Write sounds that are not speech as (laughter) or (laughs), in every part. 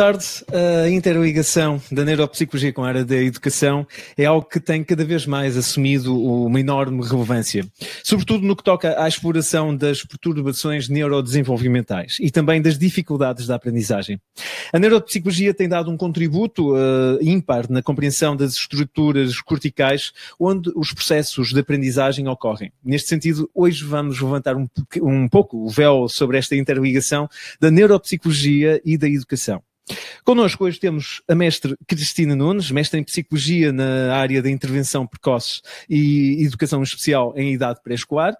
tarde. A interligação da neuropsicologia com a área da educação é algo que tem cada vez mais assumido uma enorme relevância, sobretudo no que toca à exploração das perturbações neurodesenvolvimentais e também das dificuldades da aprendizagem. A neuropsicologia tem dado um contributo uh, ímpar na compreensão das estruturas corticais onde os processos de aprendizagem ocorrem. Neste sentido, hoje vamos levantar um, um pouco o véu sobre esta interligação da neuropsicologia e da educação. Connosco hoje temos a mestre Cristina Nunes, mestre em Psicologia na área da intervenção precoce e educação especial em idade pré-escolar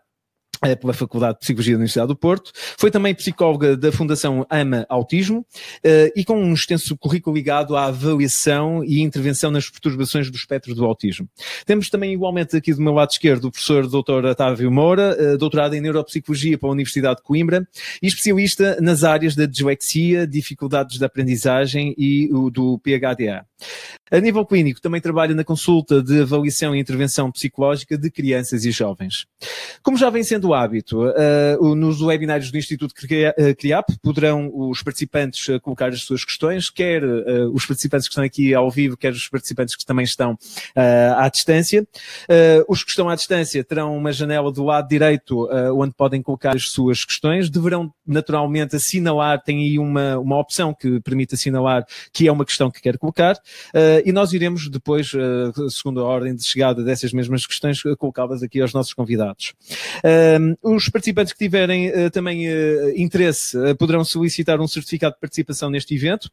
pela Faculdade de Psicologia da Universidade do Porto. Foi também psicóloga da Fundação AMA Autismo eh, e com um extenso currículo ligado à avaliação e intervenção nas perturbações do espectro do autismo. Temos também igualmente aqui do meu lado esquerdo o professor Dr. Otávio Moura, eh, doutorado em Neuropsicologia pela Universidade de Coimbra e especialista nas áreas da dislexia, dificuldades de aprendizagem e do PHDA. A nível clínico, também trabalha na consulta de avaliação e intervenção psicológica de crianças e jovens. Como já vem sendo hábito, uh, nos webinários do Instituto CRIAP poderão os participantes uh, colocar as suas questões, quer uh, os participantes que estão aqui ao vivo, quer os participantes que também estão à distância. os que estão à distância terão uma janela do lado direito onde podem colocar as suas questões. Deverão naturalmente assinalar, tem aí uma, uma opção que permite assinalar que é uma questão que quer colocar. Uh, e nós iremos depois, uh, segundo a ordem de chegada dessas mesmas questões, uh, colocá-las aqui aos nossos convidados. Os participantes que tiverem também interesse poderão solicitar um certificado de participação neste evento.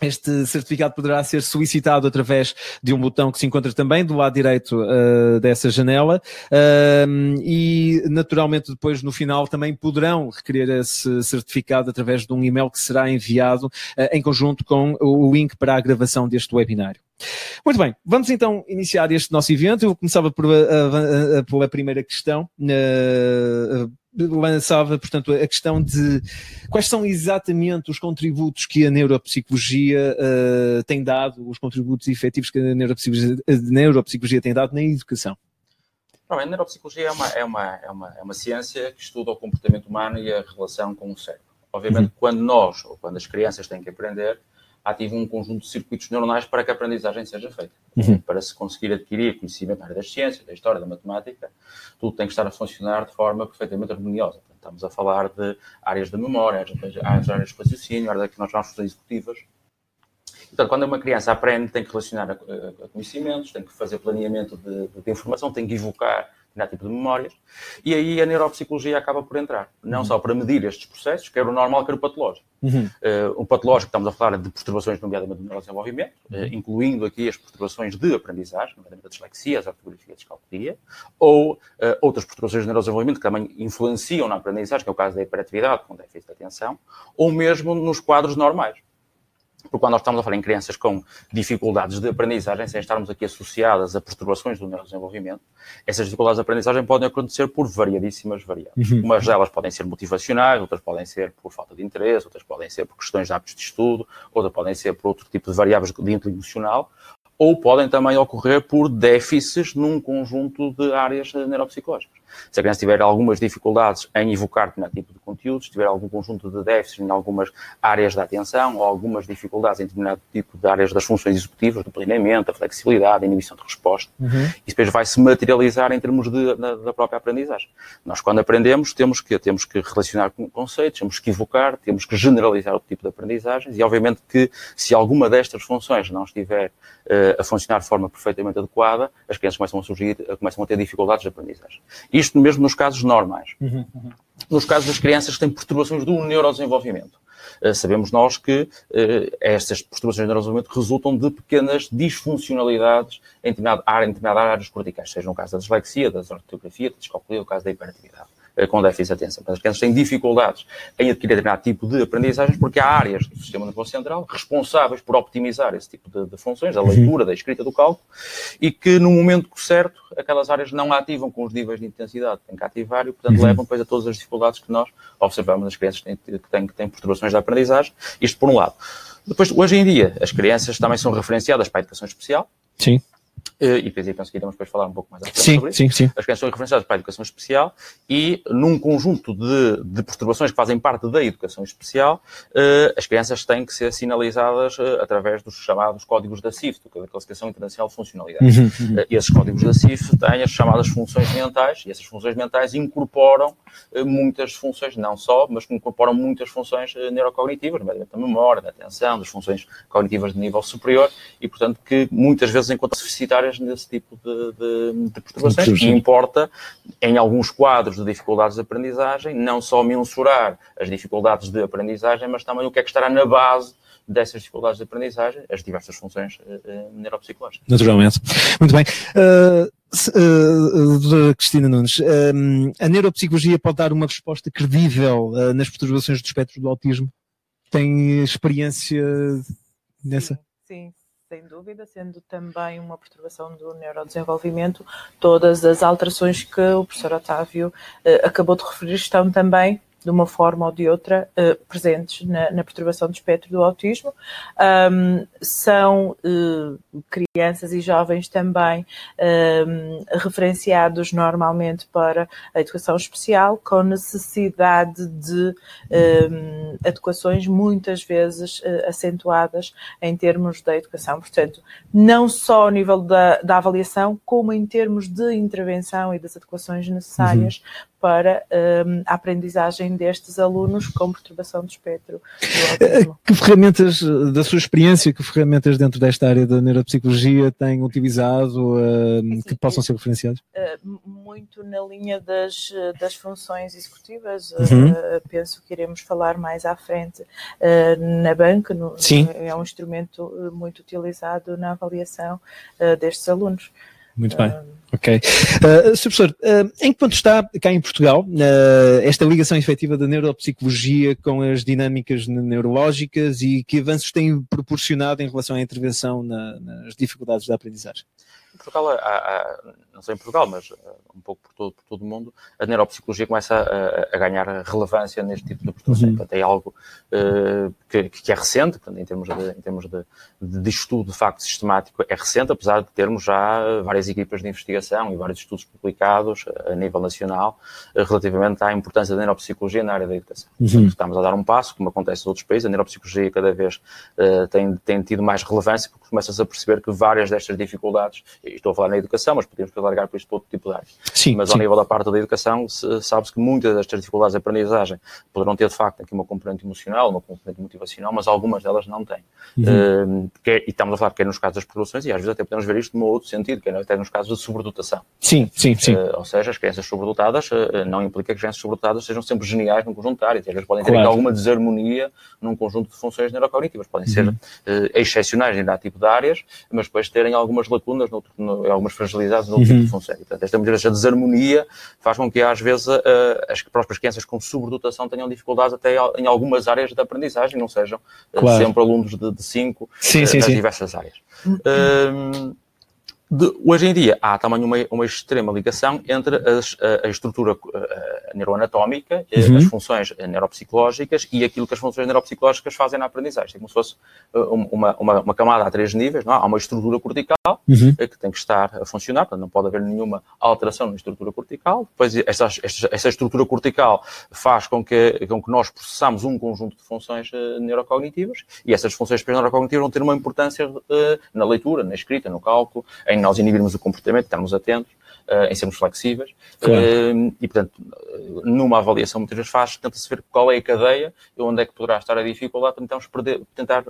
Este certificado poderá ser solicitado através de um botão que se encontra também do lado direito uh, dessa janela uh, e, naturalmente, depois no final também poderão requerer esse certificado através de um e-mail que será enviado uh, em conjunto com o link para a gravação deste webinário. Muito bem, vamos então iniciar este nosso evento. Eu começava por, a, a, a, pela primeira questão. Lançava, portanto, a questão de quais são exatamente os contributos que a neuropsicologia uh, tem dado, os contributos efetivos que a neuropsicologia, a neuropsicologia tem dado na educação. Não, a neuropsicologia é uma, é, uma, é, uma, é uma ciência que estuda o comportamento humano e a relação com o cérebro. Obviamente, uhum. quando nós, ou quando as crianças têm que aprender, ativam um conjunto de circuitos neuronais para que a aprendizagem seja feita. Uhum. Para se conseguir adquirir conhecimento na área das ciências, da história, da matemática, tudo tem que estar a funcionar de forma perfeitamente harmoniosa. Estamos a falar de áreas da memória, áreas, áreas de raciocínio, áreas que nós chamamos de executivas. Portanto, quando uma criança aprende, tem que relacionar a, a, a conhecimentos, tem que fazer planeamento de, de, informação, tem que evocar determinado tipo de memórias, e aí a neuropsicologia acaba por entrar. Não uhum. só para medir estes processos, quer o normal, quer o patológico. Uhum. Uh, o patológico, estamos a falar de perturbações, nomeadamente do neurodesenvolvimento, uhum. uh, incluindo aqui as perturbações de aprendizagem, nomeadamente a dislexia, a ortografia, a descalculia, ou uh, outras perturbações de neurodesenvolvimento que também influenciam na aprendizagem, que é o caso da hiperatividade, com déficit de atenção, ou mesmo nos quadros normais. Porque quando nós estamos a falar em crianças com dificuldades de aprendizagem, sem estarmos aqui associadas a perturbações do neurodesenvolvimento, essas dificuldades de aprendizagem podem acontecer por variadíssimas variáveis. Uhum. Umas delas podem ser motivacionais, outras podem ser por falta de interesse, outras podem ser por questões de hábitos de estudo, outras podem ser por outro tipo de variáveis de índole emocional, ou podem também ocorrer por déficits num conjunto de áreas neuropsicológicas. Se a criança tiver algumas dificuldades em evocar determinado tipo de conteúdos, se tiver algum conjunto de déficits em algumas áreas da atenção ou algumas dificuldades em determinado tipo de áreas das funções executivas, do planeamento, da flexibilidade, da inibição de resposta, uhum. isso depois vai se materializar em termos de, da, da, própria aprendizagem. Nós, quando aprendemos, temos que, temos que relacionar com conceitos, temos que evocar, temos que generalizar o tipo de aprendizagens e, obviamente, que se alguma destas funções não estiver a funcionar de forma perfeitamente adequada, as crianças começam a surgir, começam a ter dificuldades de aprendizagem. Isto mesmo nos casos normais. Uhum, uhum. Nos casos das crianças que têm perturbações do neurodesenvolvimento. Uh, sabemos nós que uh, estas perturbações do neurodesenvolvimento resultam de pequenas disfuncionalidades em determinada área, em determinada área dos corticais, seja no caso da dislexia, da ortografia, da descalculia, no caso da hiperatividade. Eh, com déficit de atenção. As crianças têm dificuldades em adquirir determinado tipo de aprendizagens porque há áreas do sistema nervoso central responsáveis por optimizar esse tipo de, de funções, da leitura, da escrita, do cálculo, e que no momento certo aquelas áreas não ativam com os níveis de intensidade que têm que ativar e, portanto, uhum. levam depois a todas as dificuldades que nós observamos nas crianças que têm, que têm, que têm perturbações da aprendizagem. Isto por um lado. Depois, hoje em dia, as crianças também são referenciadas para a educação especial. Sim e depois penso que iremos depois falar um pouco mais sim, sobre isso. Sim, sim. As crianças são referenciadas para a educação especial e num conjunto de, de perturbações que fazem parte da educação especial, uh, as crianças têm que ser sinalizadas uh, através dos chamados códigos da CIF, da Classificação Internacional de Funcionalidade. Uhum, uhum. Uh, e esses códigos da CIF têm as chamadas funções mentais e essas funções mentais incorporam muitas funções, não só, mas que incorporam muitas funções neurocognitivas, nomeadamente da memória, da atenção, das funções cognitivas de nível superior e, portanto, que muitas vezes encontram-se nesse tipo de, de, de perturbações. E importa, em alguns quadros de dificuldades de aprendizagem, não só mensurar as dificuldades de aprendizagem, mas também o que é que estará na base dessas dificuldades de aprendizagem, as diversas funções uh, neuropsicológicas. Naturalmente. Muito bem. Uh, uh, Cristina Nunes, uh, a neuropsicologia pode dar uma resposta credível uh, nas perturbações do espectro do autismo? Tem experiência nessa? Sim, sim sem dúvida, sendo também uma perturbação do neurodesenvolvimento, todas as alterações que o professor Otávio uh, acabou de referir estão também de uma forma ou de outra, uh, presentes na, na, perturbação do espectro do autismo. Um, são uh, crianças e jovens também um, referenciados normalmente para a educação especial, com necessidade de um, adequações muitas vezes uh, acentuadas em termos da educação. Portanto, não só ao nível da, da avaliação, como em termos de intervenção e das adequações necessárias uhum para um, a aprendizagem destes alunos com perturbação do espectro. Do eh, que ferramentas, da sua experiência, que ferramentas dentro desta área da neuropsicologia têm utilizado uh, que possam ser referenciadas? Uh, muito na linha das, das funções executivas. Uhum. Uh, penso que iremos falar mais à frente na banca. No, Sim. É um instrumento muito utilizado na avaliação destes alunos. Muito bem. Ok. Uh, Sr. Professor, uh, em que ponto está cá em Portugal uh, esta ligação efetiva da neuropsicologia com as dinâmicas neurológicas e que avanços tem proporcionado em relação à intervenção na, nas dificuldades da aprendizagem? Em Portugal, há, há, não só em Portugal, mas um pouco por todo, por todo o mundo, a neuropsicologia começa a, a ganhar relevância neste tipo de perturbação. Uhum. Portanto, é algo uh, que, que, é recente, portanto, em termos, de, em termos de, de, estudo de facto sistemático, é recente, apesar de termos já várias equipas de investigação e vários estudos publicados a nível nacional uh, relativamente à importância da neuropsicologia na área da educação. Uhum. Portanto, estamos a dar um passo, como acontece em outros países, a neuropsicologia cada vez uh, tem, tem tido mais relevância, porque começa-se a perceber que várias destas dificuldades, estou a falar na educação, mas podemos alargar para isto para outro tipo de áreas. Sim, mas sim. ao nível da parte da educação, sabe-se que muitas destas dificuldades de aprendizagem poderão ter, de facto, aqui uma componente emocional, uma componente motivacional, mas algumas delas não têm. Uhum. Uh, é, e estamos a falar que é nos casos das progressões, e às vezes até podemos ver isto num outro sentido, que é até nos casos de sobredotação. Sim, sim, sim. Uh, ou seja, as crianças sobredotadas uh, não implica que as crianças sobredotadas sejam sempre geniais num conjunto de áreas. Vezes podem ter claro. alguma desarmonia num conjunto de funções neurocognitivas. Podem ser uhum. excepcionais em dado tipo de áreas, mas depois terem algumas lacunas, noutro, no, algumas fragilidades no uhum. tipo de função. Portanto, esta, muitas vezes, a desarmonia faz com que, às vezes, as próprias crianças com sobredotação tenham dificuldades até em algumas áreas da aprendizagem, não sejam claro. sempre alunos de 5 nas diversas áreas. Uhum. De, hoje em dia há também uma, uma extrema ligação entre as, a, a, estrutura a, neuroanatómica, eh, uhum. as funções neuropsicológicas e aquilo que as funções neuropsicológicas fazem na aprendizagem. É como se fosse eh, uma, uma, uma camada a três níveis, não? É? há uma estrutura cortical uhum. Eh, que tem que estar a funcionar, portanto não pode haver nenhuma alteração na estrutura cortical. Depois esta, esta, esta estrutura cortical faz com que, com que nós processamos um conjunto de funções uh, neurocognitivas e essas funções neurocognitivas vão ter uma importância uh, na leitura, na escrita, no cálculo, em em nós inibirmos o comportamento, estarmos atentos, uh, em sermos flexíveis. Claro. Uh, e, portanto, numa avaliação, muitas vezes faz, tenta-se ver qual é a cadeia e onde é que poderá estar a dificuldade, tentamos perder, tentar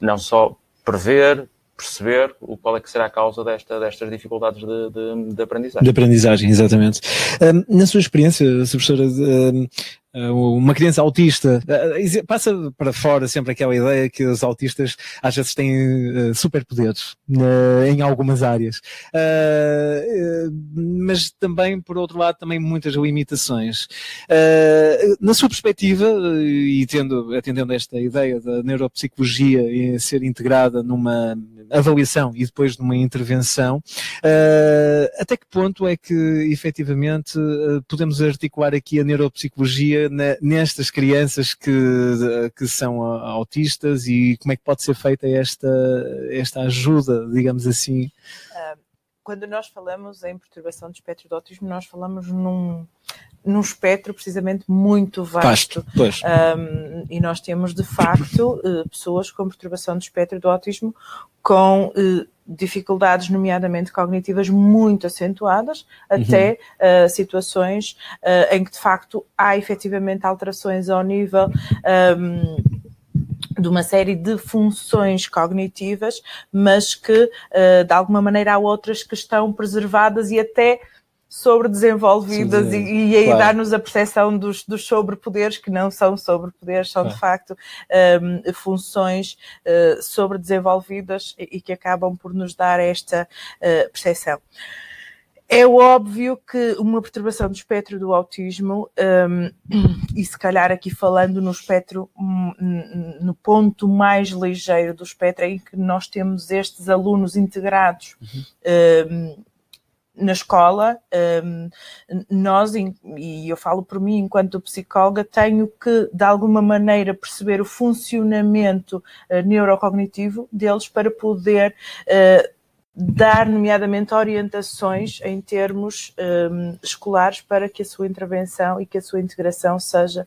não só prever, perceber o qual é que será a causa desta, destas dificuldades de, de, de aprendizagem. De aprendizagem, exatamente. Um, na sua experiência, professora, um, eh, uma criança autista. Eh, passa para fora sempre aquela ideia que os autistas às vezes têm superpoderes uh, em algumas áreas. Mas também por outro lado também muitas limitações. Na sua perspectiva e tendo, atendendo esta ideia da neuropsicologia ser integrada numa avaliação e depois numa intervenção até que ponto é que efetivamente podemos articular aqui a neuropsicologia nestas crianças que, que são autistas e como é que pode ser feita esta, esta ajuda, digamos assim? Quando nós falamos em perturbação de espectro do autismo, nós falamos num, num espectro precisamente muito vasto. vasto um, e nós temos, de facto, uh, pessoas com perturbação de espectro do autismo com uh, dificuldades, nomeadamente cognitivas, muito acentuadas, até uhum. uh, situações em que, de facto, há efetivamente alterações ao nível. Um, de uma série de funções cognitivas, mas que de alguma maneira há outras que estão preservadas e até sobredesenvolvidas sim, sim. e, e aí claro. dá-nos a percepção dos, dos sobrepoderes que não são sobrepoderes, são claro. de facto um, funções uh, sobredesenvolvidas e, e, que acabam por nos dar esta uh, percepção. É óbvio que uma perturbação do espectro do autismo, um, e se calhar aqui falando no espectro, hum, no ponto mais ligeiro do espectro, em que nós temos estes alunos integrados uhum. um, na escola, um, nós, e eu falo por mim enquanto psicóloga, tenho que, de alguma maneira, perceber o funcionamento uh, neurocognitivo deles para poder uh, dar, nomeadamente, orientações em termos um, escolares para que a sua intervenção e que a sua integração seja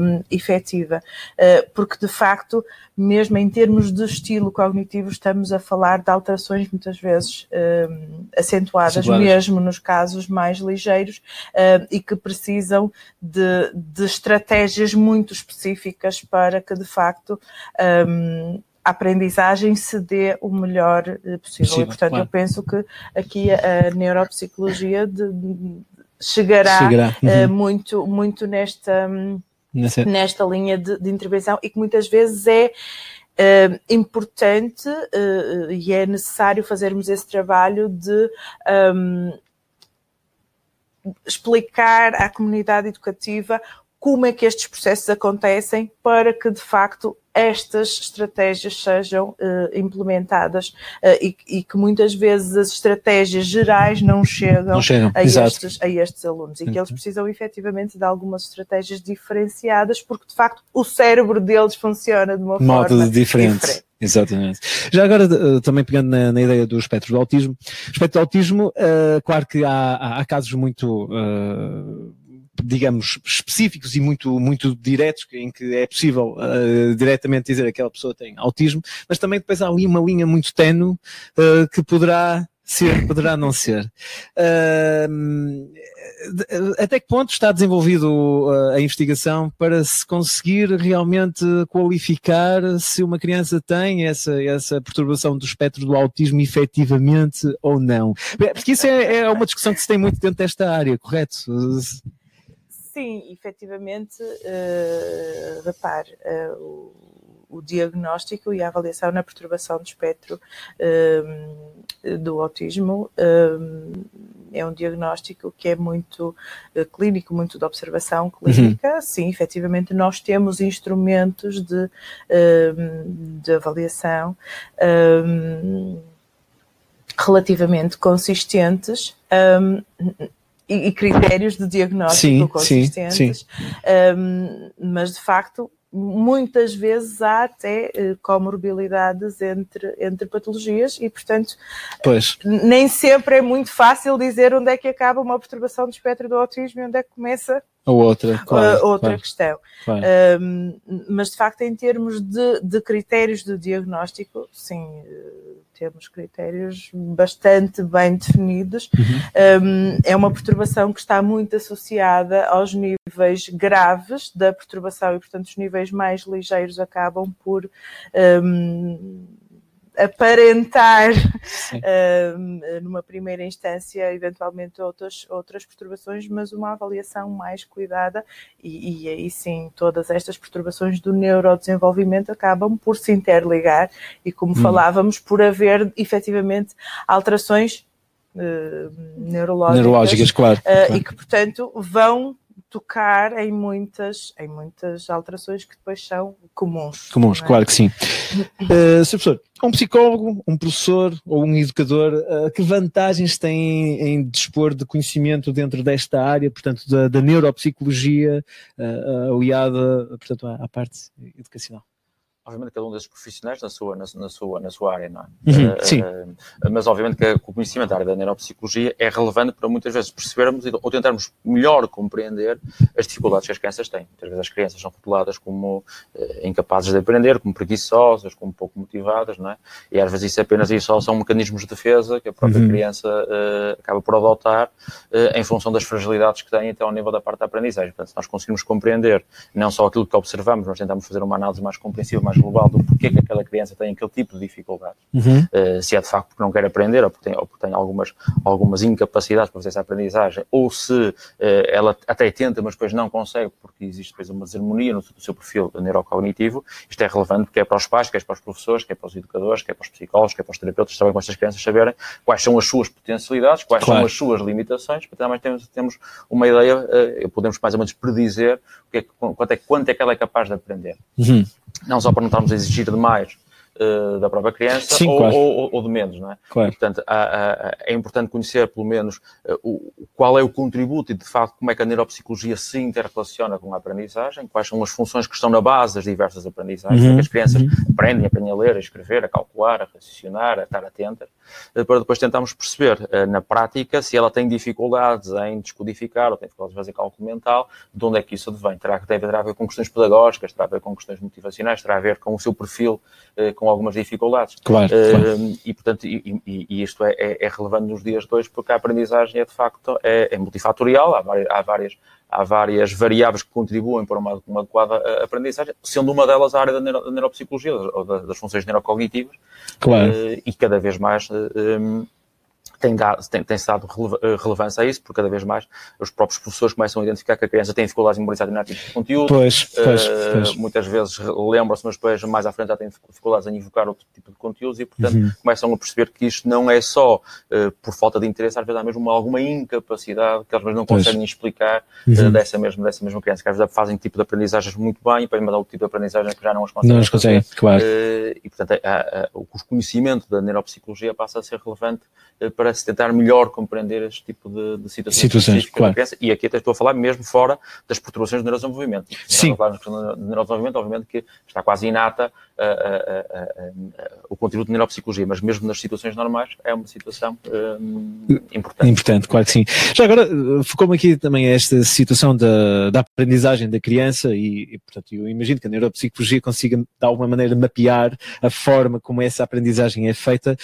um, efetiva. Uh, porque, de facto, mesmo em termos de estilo cognitivo, estamos a falar de alterações muitas vezes um, acentuadas, mesmo nos casos mais ligeiros, uh, e que precisam de, de, estratégias muito específicas para que, de facto, um, a aprendizagem se dê o melhor eh, possível. possível e, portanto, claro. eu penso que aqui a, neuropsicologia de, de, chegará, chegará. Eh, uhum. Uh, muito, muito nesta, Nessa... nesta linha de, de, intervenção e que muitas vezes é uh, importante uh, e é necessário fazermos esse trabalho de um, explicar à comunidade educativa como é que estes processos acontecem para que de facto estas estratégias sejam uh, implementadas uh, e, e, que muitas vezes as estratégias gerais não chegam, não chegam. A, estes, a, estes, alunos e que eles uhum. precisam efetivamente de algumas estratégias diferenciadas porque de facto o cérebro deles funciona de uma Modo forma diferente. diferente. Exatamente. Já agora, uh, também pegando na, na, ideia do espectro do autismo, espectro do autismo, claro que há, há casos muito digamos, específicos e muito, muito diretos, em que é possível uh, diretamente dizer que aquela pessoa tem autismo, mas também depois há ali uma linha muito tenue uh, que poderá ser, poderá não ser. Uh, até que ponto está desenvolvido a investigação para se conseguir realmente qualificar se uma criança tem essa, essa perturbação do espectro do autismo efetivamente ou não? Porque isso é, é uma discussão que se tem muito dentro desta área, correto? Sim, efetivamente, uh, repare, uh, o, o, diagnóstico e a avaliação na perturbação do espectro uh, do autismo é um diagnóstico que é muito clínico, muito de observação clínica. Uhum. Sim, efetivamente, nós temos instrumentos de, de avaliação relativamente consistentes. Um, e, critérios de diagnóstico sim, consistentes, sim, sim. Um, mas de facto muitas vezes há até uh, comorbilidades entre, entre patologias e, portanto, pois. nem sempre é muito fácil dizer onde é que acaba uma perturbação do espectro do autismo e onde é que começa a outra, claro, outra claro, questão. Claro. Um, mas, de facto, em termos de, de critérios de diagnóstico, sim, temos critérios bastante bem definidos. Uhum. Um, é uma perturbação que está muito associada aos níveis graves da perturbação e, portanto, os níveis mais ligeiros acabam por um, aparentar uh, numa primeira instância eventualmente outras, outras perturbações, mas uma avaliação mais cuidada e, e aí sim todas estas perturbações do neurodesenvolvimento acabam por se interligar e como hum. falávamos, por haver efetivamente alterações uh, neurológicas, neurológicas claro, uh, claro. e que portanto vão tocar em muitas, em muitas alterações que depois são comuns. Comuns, é? claro que sim. Uh, (laughs) Sr. Professor, um psicólogo, um professor ou um educador, uh, que vantagens tem em dispor de conhecimento dentro desta área, portanto, da, da neuropsicologia, uh, aliada, portanto, à, à parte educacional? Obviamente, cada um desses profissionais na sua, na, na sua, na sua área, não é? Uhum, uh, sim. Uh, mas, obviamente, que o conhecimento da área da neuropsicologia é relevante para muitas vezes percebermos ou tentarmos melhor compreender as dificuldades que as crianças têm. Muitas vezes as crianças são rotuladas como uh, incapazes de aprender, como preguiçosas, como pouco motivadas, não é? E às vezes isso é apenas isso só são mecanismos de defesa que a própria uhum. criança acaba por adotar em função das fragilidades que têm até ao nível da parte da aprendizagem. Portanto, se nós conseguimos compreender não só aquilo que observamos, mas tentamos fazer uma análise mais compreensiva, mais global do porquê que aquela criança tem aquele tipo de dificuldades. Uhum. Uh, se é de facto porque não quer aprender ou porque tem, ou porque tem algumas, algumas incapacidades para fazer essa aprendizagem, ou se uh, ela até tenta, mas depois não consegue porque existe depois uma desarmonia no, no seu perfil neurocognitivo, isto é relevante porque é para os pais, quer para os professores, quer para os educadores, quer para os psicólogos, quer para os terapeutas, também com estas crianças saberem quais são as suas potencialidades, quais claro. são as suas limitações, para também temos, temos uma ideia, uh, podemos mais ou menos predizer o que é, quanto, é, quanto é que ela é capaz de aprender. Uhum não só para não estarmos a exigir demais uh, da própria criança Sim, ou, claro. ou, ou, de menos, não é? Claro. Portanto, há, há, é importante conhecer, pelo menos, uh, o, qual é o contributo e, de facto, como é que a neuropsicologia se interrelaciona com a aprendizagem, quais são as funções que estão na base das diversas aprendizagens, uhum. que as crianças uhum. aprendem, aprendem a ler, a escrever, a calcular, a raciocinar, a estar atentas, para depois tentarmos perceber, na prática, se ela tem dificuldades em descodificar ou tem dificuldades em fazer cálculo mental, de onde é que isso advém. Terá, deve, terá a ver com questões pedagógicas, terá a ver com questões motivacionais, terá a ver com o seu perfil, com algumas dificuldades. Claro, claro. E, portanto, e, e, e isto é, é, é, relevante nos dias de hoje porque a aprendizagem é, de facto, é, é multifatorial, há várias, há várias, há várias variáveis que contribuem para uma, uma adequada eh, aprendizagem, sendo uma delas a área da, neuro, da neuropsicologia, ou das funções neurocognitivas, claro. Uh, e cada vez mais... Uh, tem, dado, tem, tem dado eh, relevância a isso, porque cada vez mais os próprios professores começam a identificar que a criança tem dificuldades em memorizar determinado tipo de conteúdo. Pois, pois, uh, pois. Muitas vezes lembram-se, mas depois mais à frente já têm dificuldades em invocar outro tipo de conteúdos e, portanto, uhum. começam a perceber que isto não é só uh, por falta de interesse, às vezes há mesmo uma, alguma incapacidade que às vezes não conseguem explicar uhum. uh, dessa, mesma, dessa mesma criança, que às vezes fazem tipo de aprendizagens muito bem e depois mandar o tipo de aprendizagem que já não as conseguem. Não as conseguem, claro. e, portanto, a, a, o conhecimento da neuropsicologia passa a ser relevante para se tentar melhor compreender este tipo de, de situações, situações claro. E aqui até estou a falar mesmo fora das perturbações do neurodesenvolvimento. Sim. Falar de neurodesenvolvimento, obviamente que está quase inata uh, uh, uh, o contributo de neuropsicologia, mas mesmo nas situações normais é uma situação importante. Importante, claro que sim. Já agora, focou-me aqui também esta situação da, da aprendizagem da criança e, e, portanto, eu imagino que a neuropsicologia consiga, de alguma maneira, mapear a forma como essa aprendizagem é feita,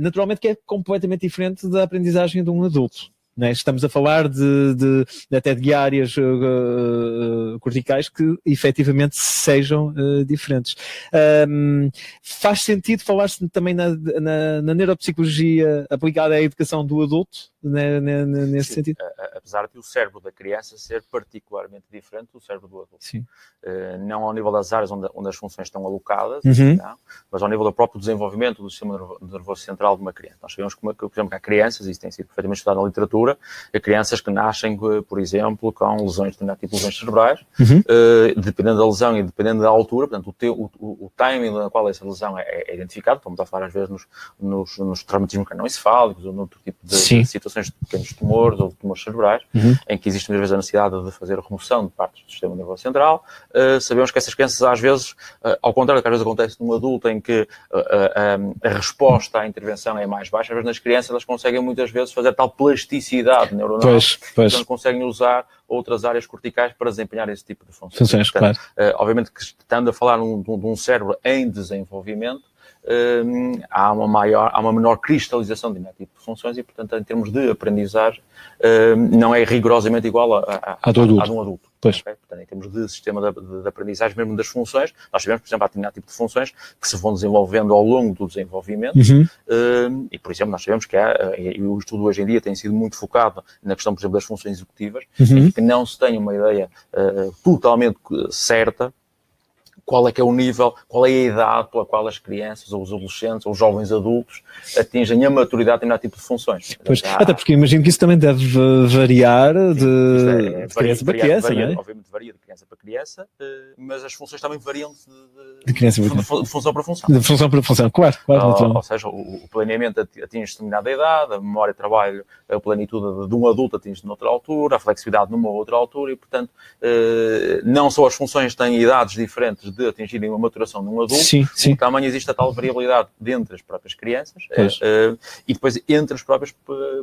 naturalmente que é completamente diferente da aprendizagem de um adulto. Né? Estamos a falar de, de, até de áreas uh, corticais que efetivamente sejam uh, diferentes. Um, faz sentido falar-se também na, na, na, neuropsicologia aplicada à educação do adulto, né, né, nesse Sim, sentido? Apesar de o cérebro da criança ser particularmente diferente do cérebro do adulto. Sim. Uh, não ao nível das áreas onde, onde as funções estão alocadas, uhum. não, mas ao nível do próprio desenvolvimento do sistema nervoso central de uma criança. Nós sabemos que, por exemplo, que há crianças, isso tem sido perfeitamente estudado na literatura, a crianças que nascem, por exemplo, com lesões, de tipo lesões cerebrais, uhum. uh, dependendo da lesão e dependendo da altura, portanto, o, teu, o, o, timing na qual essa lesão é, é identificado, está a falar às vezes nos, nos, nos traumatismos cranioencefálicos ou noutro tipo de, de, situações de pequenos tumores ou de tumores cerebrais, uhum. em que existe muitas vezes a necessidade de fazer remoção de partes do sistema nervoso central. Uh, sabemos que essas crianças, às vezes, uh, ao contrário do que às vezes acontece num adulto, em que a resposta à intervenção é mais baixa, às vezes nas crianças elas conseguem muitas vezes fazer tal plasticidade elasticidade neuronal, pois, pois. então conseguem usar outras áreas corticais para desempenhar esse tipo de funções. Funções, Portanto, claro. Uh, obviamente que estando a falar de um, de um cérebro em desenvolvimento, uh, há uma maior, há uma menor cristalização de tipo de funções e, portanto, em termos de aprendizagem, uh, não é rigorosamente igual a, a, a, a, do a de um adulto. Pois. Okay? Portanto, em termos de sistema de, de, aprendizagem, mesmo das funções, nós sabemos, por exemplo, há determinado tipo de funções que se vão desenvolvendo ao longo do desenvolvimento. Uhum. Uh, e, por exemplo, nós sabemos que há, e o estudo hoje em dia tem sido muito focado na questão, por exemplo, das funções executivas, uhum. que não se tem uma ideia uh, totalmente certa qual é que é o nível, qual é a idade pela qual as crianças, ou os adolescentes, ou os jovens adultos atingem a maturidade em tipo de funções. Pois. Até porque imagino que isso também deve variar de, é, de criança para criança, varia, é? Obviamente varia de criança para criança, eh, mas as funções também variam de, de, de criança de, de função para função. De função para função, claro. claro ou, ou seja, o, o, planeamento atinge determinada idade, a memória de trabalho, a plenitude de, de um adulto atinge noutra altura, a flexibilidade numa outra altura e, portanto, eh, não só as funções têm idades diferentes de atingirem uma maturação num adulto, sim, sim. também existe a tal variabilidade dentre as próprias crianças eh, eh, e depois entre as próprias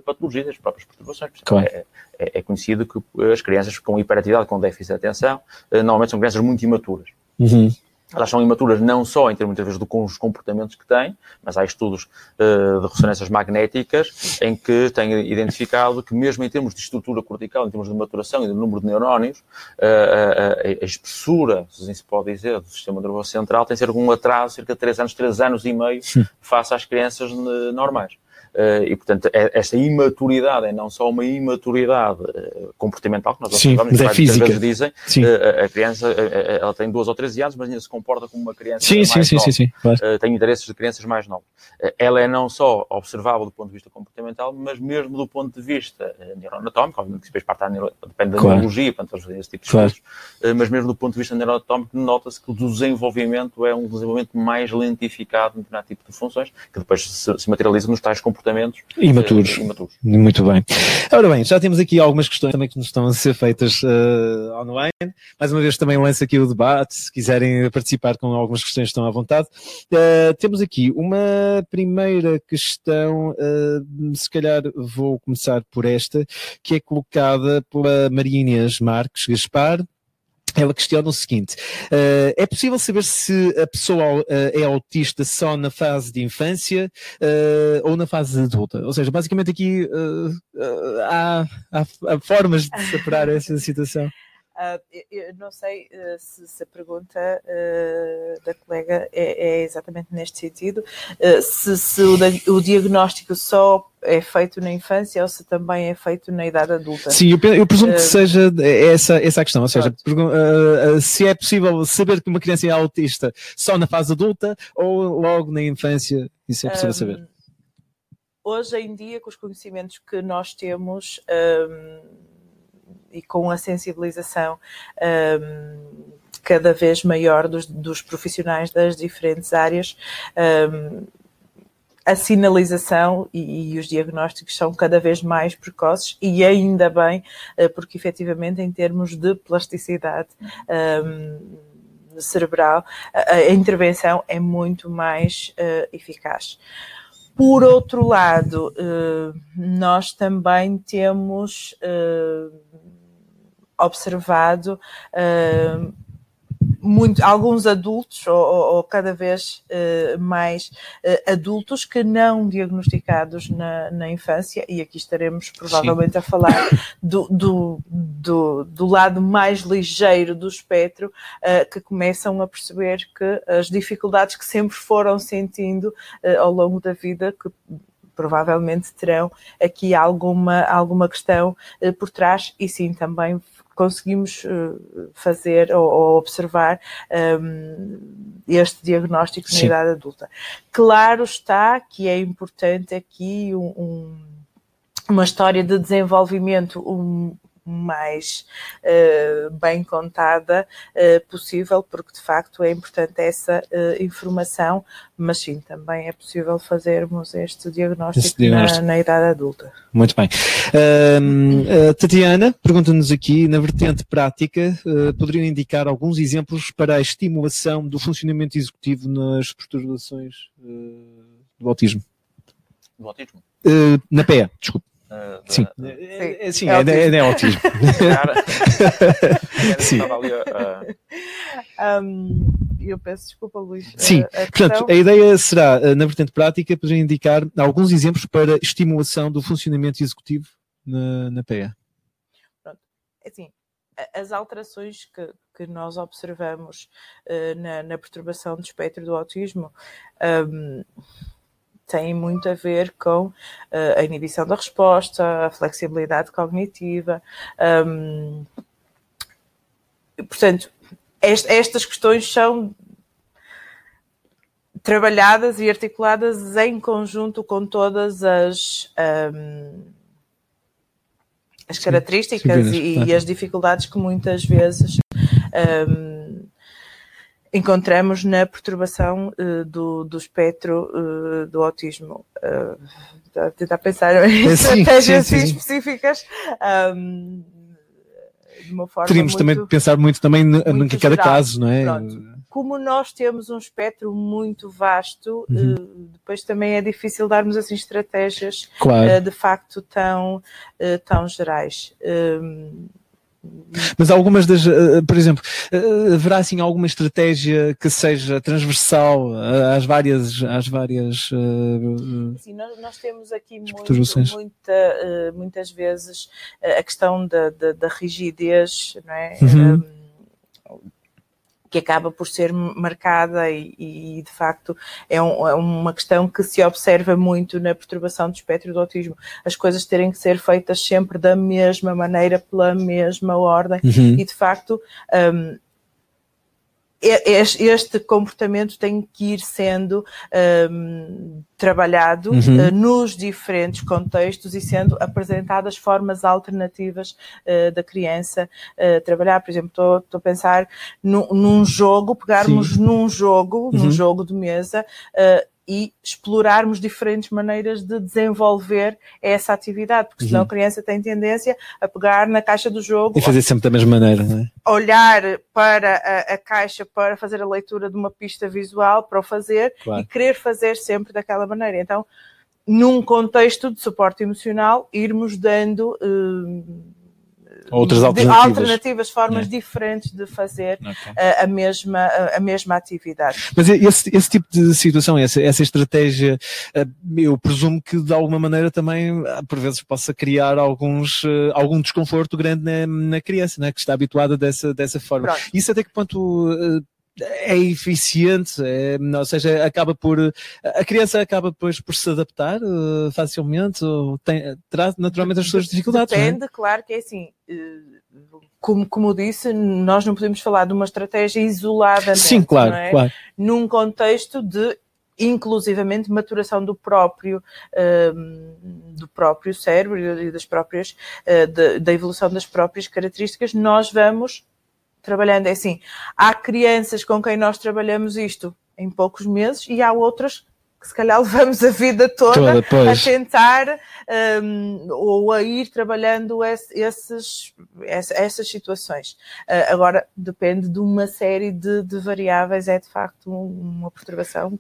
patologias, as próprias perturbações. Claro. É, é, é, conhecido que as crianças com hiperatividade, com déficit de atenção, normalmente são crianças muito imaturas. Uhum. Elas são imaturas não só em termos, muitas vezes, dos comportamentos que têm, mas há estudos uh, de ressonâncias magnéticas em que têm identificado que, mesmo em termos de estrutura cortical, em termos de maturação e de número de neurónios, uh, a, a, espessura, se assim se pode dizer, do sistema nervoso central tem cerca de um atraso, cerca de 3 anos, 3 anos e meio, face às crianças normais. Uh, e, portanto, é, esta imaturidade é não só uma imaturidade uh, comportamental, que nós Sim, observamos, mas é física. vezes dizem, uh, a criança, ela tem 12 ou 13 anos, mas ainda se comporta como uma criança sim, mais sim, sim, nova. Sim, sim, claro. tem interesses de crianças mais novas. ela é não só observável do ponto de vista comportamental, mas mesmo do ponto de vista neuroanatómico, obviamente que depois parte da neuro, depende da claro. neurologia, portanto, esse tipo de claro. estudos, mas mesmo do ponto de vista neuroanatómico, nota-se que o desenvolvimento é um desenvolvimento mais lentificado em determinado tipo de funções, que depois se, se materializa nos tais comportamentos imaturos. imaturos. Muito bem. Ora bem, já temos aqui algumas questões também que nos estão a ser feitas uh, online. Mais uma vez também lanço aqui o debate, se quiserem participar com algumas questões estão à vontade. Uh, temos aqui uma primeira questão, uh, se calhar vou começar por esta, que é colocada pela Maria Inês Marques Gaspar (laughs) ela questiona o seguinte: uh, é possível saber se a pessoa uh, é autista só na fase de infância uh, ou na fase adulta? Ou seja, basicamente aqui há, há, há, formas de separar (laughs) essa situação. Uh, eu não sei uh, se, se, a pergunta uh, da colega é, é, exatamente neste sentido, se, se o, o, diagnóstico só é feito na infância ou se também é feito na idade adulta. Sim, eu, eu presumo que seja essa, essa a questão, ou seja, se é possível saber que uma criança é autista só na fase adulta ou logo na infância, isso é possível um, saber. Hoje em dia, com os conhecimentos que nós temos, um, e com a sensibilização um, cada vez maior dos, dos, profissionais das diferentes áreas. Um, a sinalização e, e, os diagnósticos são cada vez mais precoces e ainda bem, uh, porque efetivamente em termos de plasticidade um, cerebral, a, a, intervenção é muito mais uh, eficaz. Por outro lado, uh, nós também temos observado uh, muito, alguns adultos, ou, ou cada vez uh, mais uh, adultos, que não diagnosticados na, na, infância, e aqui estaremos provavelmente Sim. a falar do, do, do, do, lado mais ligeiro do espectro, uh, que começam a perceber que as dificuldades que sempre foram sentindo ao longo da vida, que provavelmente terão aqui alguma, alguma questão por trás, e sim também conseguimos uh, fazer ou, ou observar um, este diagnóstico Sim. na idade adulta. Claro está que é importante aqui um, um, uma história de desenvolvimento um, mais uh, bem contada uh, possível, porque de facto é importante essa uh, informação, mas sim, também é possível fazermos este diagnóstico, diagnóstico. Na, na, idade adulta. Muito bem. Tatiana pergunta-nos aqui, na vertente prática, poderiam indicar alguns exemplos para a estimulação do funcionamento executivo nas perturbações do autismo? Do autismo? na PE, desculpe. Uh, sim. Da, é, é, sim, é, é, é, é autismo. (laughs) (laughs) sim. Um, eu peço desculpa, Luís. Sim, a, a portanto, questão... a ideia será, na vertente prática, poder indicar alguns exemplos para estimulação do funcionamento executivo na, na PEA. Pronto, assim, as alterações que, que nós observamos uh, na, na, perturbação do espectro do autismo. Um, tem muito a ver com uh, a inibição da resposta, a flexibilidade cognitiva. Um, portanto, est estas questões são trabalhadas e articuladas em conjunto com todas as, um, as características sim, e, e, as dificuldades que muitas vezes um, encontramos na perturbação uh, do, do espectro uh, do autismo. Uh, a tentar pensar em (laughs) estratégias sim, sim, sim. específicas. Um, de uma forma Teríamos muito, também pensar muito também muito no, cada geral. caso, não é? Pronto. Como nós temos um espectro muito vasto, uhum. uh, depois também é difícil darmos assim estratégias claro. uh, de facto tão, uh, tão gerais. Mas algumas das, por exemplo, haverá assim alguma estratégia que seja transversal às várias, às várias. Sim, nós, nós temos aqui muito, muita, muitas vezes a questão da, da, da rigidez, não é? Uhum. Que acaba por ser marcada e, e de facto é, um, é, uma questão que se observa muito na perturbação do espectro do autismo. As coisas terem que ser feitas sempre da mesma maneira, pela mesma ordem uhum. e de facto um, este comportamento tem que ir sendo um, trabalhado uhum. uh, nos diferentes contextos e sendo apresentadas formas alternativas uh, da criança uh, trabalhar. Por exemplo, estou a pensar num, num jogo, pegarmos Sim. num jogo, uhum. num jogo de mesa, e explorarmos diferentes maneiras de desenvolver essa atividade, porque senão uhum. a criança tem tendência a pegar na caixa do jogo e fazer sempre da mesma maneira, não é? Olhar para a, a, caixa para fazer a leitura de uma pista visual para o fazer claro. e querer fazer sempre daquela maneira. Então, num contexto de suporte emocional, irmos dando. Uh, outras alternativas, alternativas formas é. diferentes de fazer okay. a, a, mesma, a, a, mesma atividade. Mas esse, esse tipo de situação, essa, essa estratégia, eh, eu presumo que de alguma maneira também, ah, por vezes, possa criar alguns, eh, algum desconforto grande na, na criança, né, que está habituada dessa, dessa forma. Pronto. Isso até que ponto eh, é eficiente, é, ou seja, acaba por a criança acaba depois por se adaptar uh, facilmente, ou tem, traz naturalmente as suas dificuldades. É? Depende, é? claro que é assim. Uh, como, como disse, nós não podemos falar de uma estratégia isolada. Sim, claro, é? claro. Num contexto de inclusivamente maturação do próprio uh, do próprio cérebro e das próprias uh, de, da evolução das próprias características nós vamos trabalhando. É assim, há crianças com quem nós trabalhamos isto em poucos meses e há outras que se calhar (laughs) levamos a vida toda, toda a tentar um, ou a ir trabalhando esses, essas situações. Uh, agora, depende de uma série de, de variáveis, é de facto uma perturbação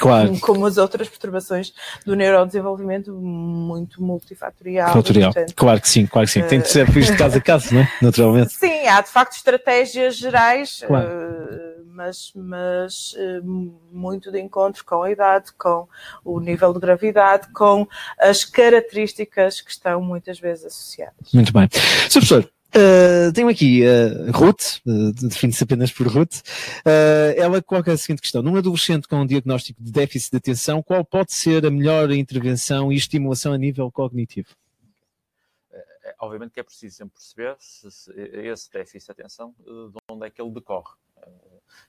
Claro. Como as outras perturbações do neurodesenvolvimento, muito multifatorial. Portanto, claro que sim, claro que sim. Tem de ser visto caso a caso, não é? (laughs) Naturalmente. Sim, há de facto estratégias gerais, claro. uh, mas, mas uh, muito de encontro com a idade, com o nível de gravidade, com as características que estão muitas vezes associadas. Muito bem. Sr. Professor, Uh, tenho aqui uh, Ruth, uh, define-se apenas por Ruth. Uh, ela coloca a seguinte questão: num adolescente com um diagnóstico de déficit de atenção, qual pode ser a melhor intervenção e estimulação a nível cognitivo? É, obviamente que é preciso sempre perceber se, se esse déficit de atenção de onde é que ele decorre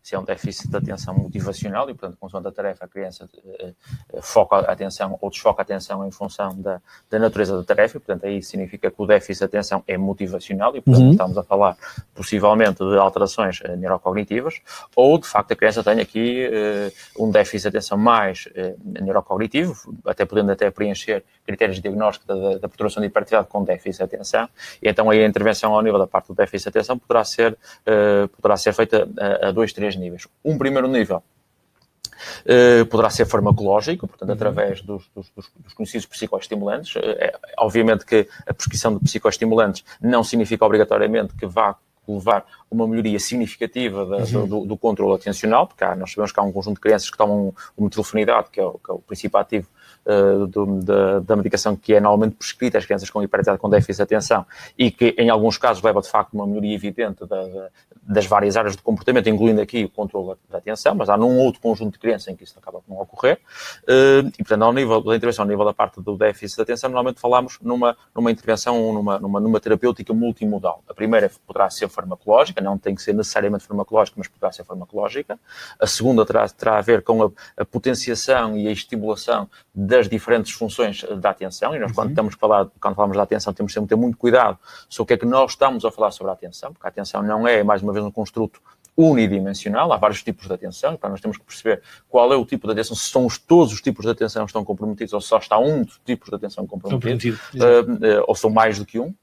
se é um déficit de atenção motivacional e, portanto, consoante a tarefa, a criança uh, foca a atenção ou desfoca a atenção em função da, da natureza da tarefa, portanto, aí significa que o déficit de atenção é motivacional e, portanto, uhum. estamos a falar possivelmente de alterações uh, neurocognitivas ou, de facto, a criança tem aqui uh, um déficit de atenção mais neurocognitivo, até podendo até preencher critérios de diagnóstico da, da perturbação de hiperatividade com déficit de atenção, e então aí a intervenção ao nível da parte do déficit de atenção poderá ser, poderá ser feita a, a dois, três níveis. Um primeiro nível Uh, poderá ser farmacológico, portanto, uhum. através dos, dos, dos, conhecidos psicoestimulantes. Uh, é, obviamente que a prescrição de psicoestimulantes não significa obrigatoriamente que vá levar uma melhoria significativa da, uhum. do, do, controle atencional, porque há, nós sabemos que há um conjunto de crianças que tomam uma metilfenidade, que é o, que é o princípio ativo uh, do, da, da, medicação que é normalmente prescrita às crianças com hiperatividade com déficit de atenção e que em alguns casos leva de facto uma melhoria evidente da, da, das várias áreas de comportamento, incluindo aqui o controle da atenção, mas há num outro conjunto de crianças em que isso acaba por não ocorrer. Uh, e, portanto, ao nível da intervenção, ao nível da parte do déficit de atenção, normalmente falamos numa, numa intervenção, numa, numa, numa terapêutica multimodal. A primeira poderá ser farmacológica, não tem que ser necessariamente farmacológica, mas poderá ser farmacológica. A segunda terá, terá a ver com a, a potenciação e a estimulação das diferentes funções da atenção, e nós, uhum. quando estamos falar, quando falamos da atenção, temos sempre que ter muito cuidado sobre o que é que nós estamos a falar sobre a atenção, porque a atenção não é, mais uma vez, um construto unidimensional, há vários tipos de atenção, então nós temos que perceber qual é o tipo de atenção, se estão todos os tipos de atenção estão comprometidos ou só está um dos tipos de atenção comprometido, uh, uh, ou são mais do que um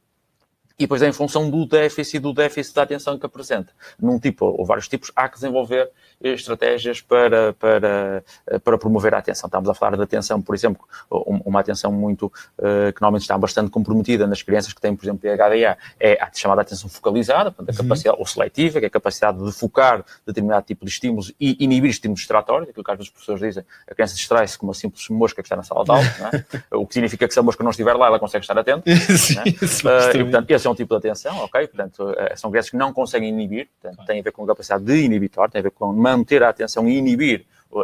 e depois é em função do déficit do déficit da atenção que apresenta. Num tipo ou vários tipos, há que desenvolver estratégias para, para, para promover a atenção. Estamos a falar de atenção, por exemplo, uma atenção muito, uh, que normalmente está bastante comprometida nas crianças que têm, por exemplo, PHDA, é a chamada atenção focalizada, portanto, a uhum. capacidade, ou seletiva, que é a capacidade de focar determinado tipo de estímulos e inibir estímulos distratórios, aquilo que às vezes as pessoas dizem, a criança distrai-se com uma simples mosca que está na sala de aula, é? (laughs) o que significa que se a mosca não estiver lá, ela consegue estar atenta. (laughs) Sim, é? uh, e, portanto, esse é um tipo de atenção, ok? Portanto, eh, são crianças que não conseguem inibir, portanto, tem a ver com a capacidade de inibitor, tem a ver com manter a atenção e inibir o,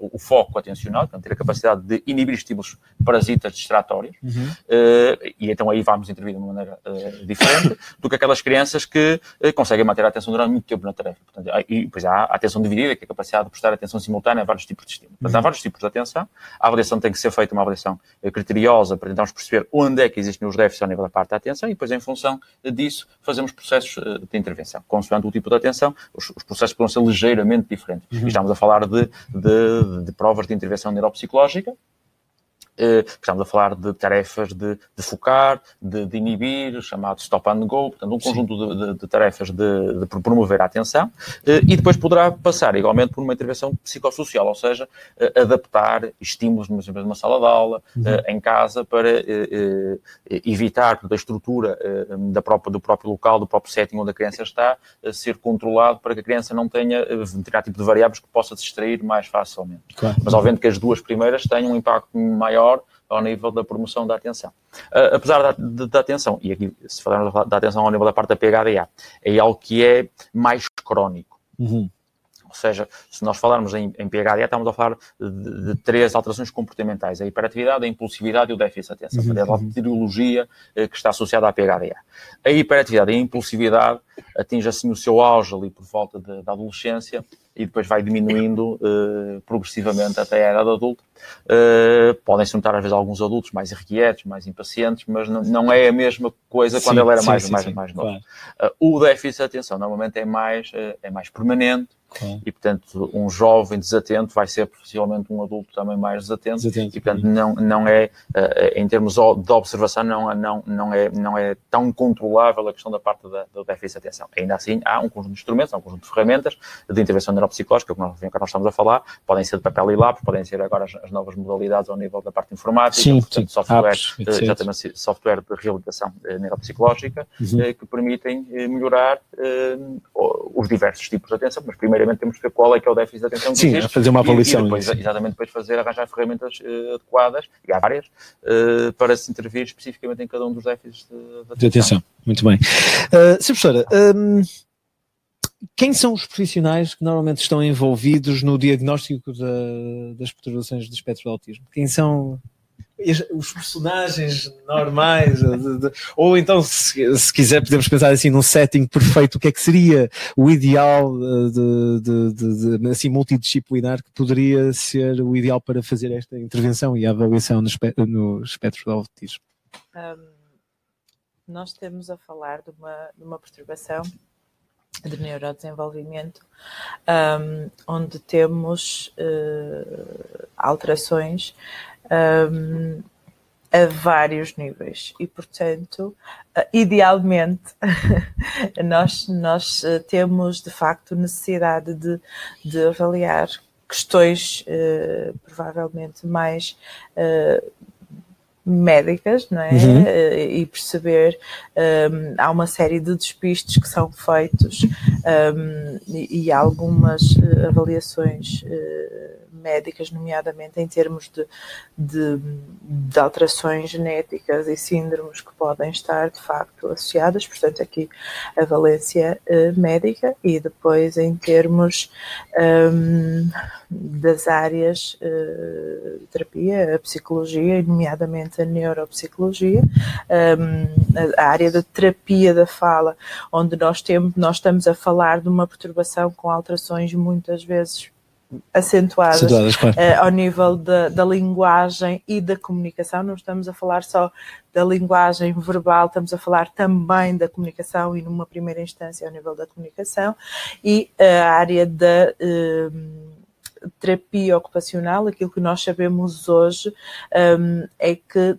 o, o foco atencional, portanto, ter a capacidade de inibir estímulos parasitas distratórios, uhum. uh, e então aí vamos intervir de uma maneira diferente do que aquelas crianças que conseguem manter a atenção durante muito tempo na tarefa. Portanto, e depois há a atenção dividida, que é a capacidade de prestar atenção simultânea a vários tipos de estímulos. Portanto, uhum. há vários tipos de atenção. A avaliação tem que ser feita uma avaliação criteriosa para tentarmos perceber onde é que existem os déficits ao nível da parte da atenção e depois, em função disso, fazemos processos de intervenção. Consoante o tipo de atenção, os, os processos podem ser ligeiramente diferentes. Uhum. Estamos a falar de de, de provas de intervenção neuropsicológica, Uh, estamos a falar de tarefas de, de focar, de, de, inibir, chamado stop and go, portanto, um conjunto de, de, tarefas de, promover a atenção, uh, e depois poderá passar igualmente por uma intervenção psicossocial, ou seja, uh, adaptar estímulos, por exemplo, numa sala de aula, uhum. em casa, para evitar a estrutura da própria, do próprio local, do próprio setting onde a criança está, ser controlado para que a criança não tenha determinado tipo de variáveis que possa distrair mais facilmente. Claro. Mas, obviamente, que as duas primeiras tenham um impacto maior maior ao nível da promoção da atenção. Uh, apesar da, de, da atenção, e aqui se falarmos da atenção ao nível da parte da PHDA, é algo que é mais crónico. Uhum. Ou seja, se nós falarmos em, em PHDA, estamos a falar de, de, três alterações comportamentais: a hiperatividade, a impulsividade e o déficit de atenção. Uhum. É a uhum. etiologia eh, que está associada à PHDA. A hiperatividade e a impulsividade atinge assim o seu auge ali por volta da adolescência e depois vai diminuindo uh, progressivamente até a idade adulta. Uh, Podem-se notar às vezes alguns adultos mais irrequietos, mais impacientes, mas não, não é a mesma coisa quando sim, ele era sim, mais, sim, mais, mais novo. Claro. Uh, o déficit de atenção normalmente é mais, é mais permanente, e, portanto, um jovem desatento vai ser possivelmente um adulto também mais desatento. desatento e, portanto, não, não é, em termos de observação, não, não, não, é, não é tão controlável a questão da parte da, do déficit de atenção. Ainda assim, há um conjunto de instrumentos, há um conjunto de ferramentas de intervenção neuropsicológica, que nós, que nós estamos a falar, podem ser de papel e lápis, podem ser agora as, as novas modalidades ao nível da parte informática, sim, portanto, sim. software, Apps, exatamente, software de reabilitação neuropsicológica, uhum. que permitem melhorar os diversos tipos de atenção, mas primeiramente temos que ver qual é que é o déficit de atenção Sim, existe, fazer uma avaliação. E, e depois, exatamente, depois fazer, arranjar ferramentas uh, adequadas, e há várias, uh, para se intervir especificamente em cada um dos déficits de, de atenção. De atenção. Muito bem. Uh, Sr. Professora, um, quem são os profissionais que normalmente estão envolvidos no diagnóstico da, das perturbações do espectro do autismo? Quem são os personagens normais, ou então, se, se, quiser, podemos pensar assim num setting perfeito, o que é que seria o ideal de, de, de, assim multidisciplinar que poderia ser o ideal para fazer esta intervenção e a avaliação no, espe no espectro do autismo? Um, nós estamos a falar de uma, de uma perturbação de neurodesenvolvimento, um, onde temos uh, alterações um, a vários níveis e, portanto, uh, idealmente, (laughs) nós, nós uh, temos de facto necessidade de, de avaliar questões uh, provavelmente mais médicas, não é? Uhum. E perceber, um, há uma série de despistes que são feitos um, e, e, algumas avaliações uh, médicas, nomeadamente em termos de, de, de, alterações genéticas e síndromes que podem estar de facto associadas, portanto, aqui a valência uh, médica e depois em termos um, das áreas de terapia, a psicologia, nomeadamente a neuropsicologia, um, a área da terapia da fala, onde nós temos, nós estamos a falar de uma perturbação com alterações muitas vezes acentuadas, claro. uh, ao nível da, da, linguagem e da comunicação. Não estamos a falar só da linguagem verbal, estamos a falar também da comunicação e, numa primeira instância, ao nível da comunicação. E a área da. Uh, terapia ocupacional, aquilo que nós sabemos hoje um, é que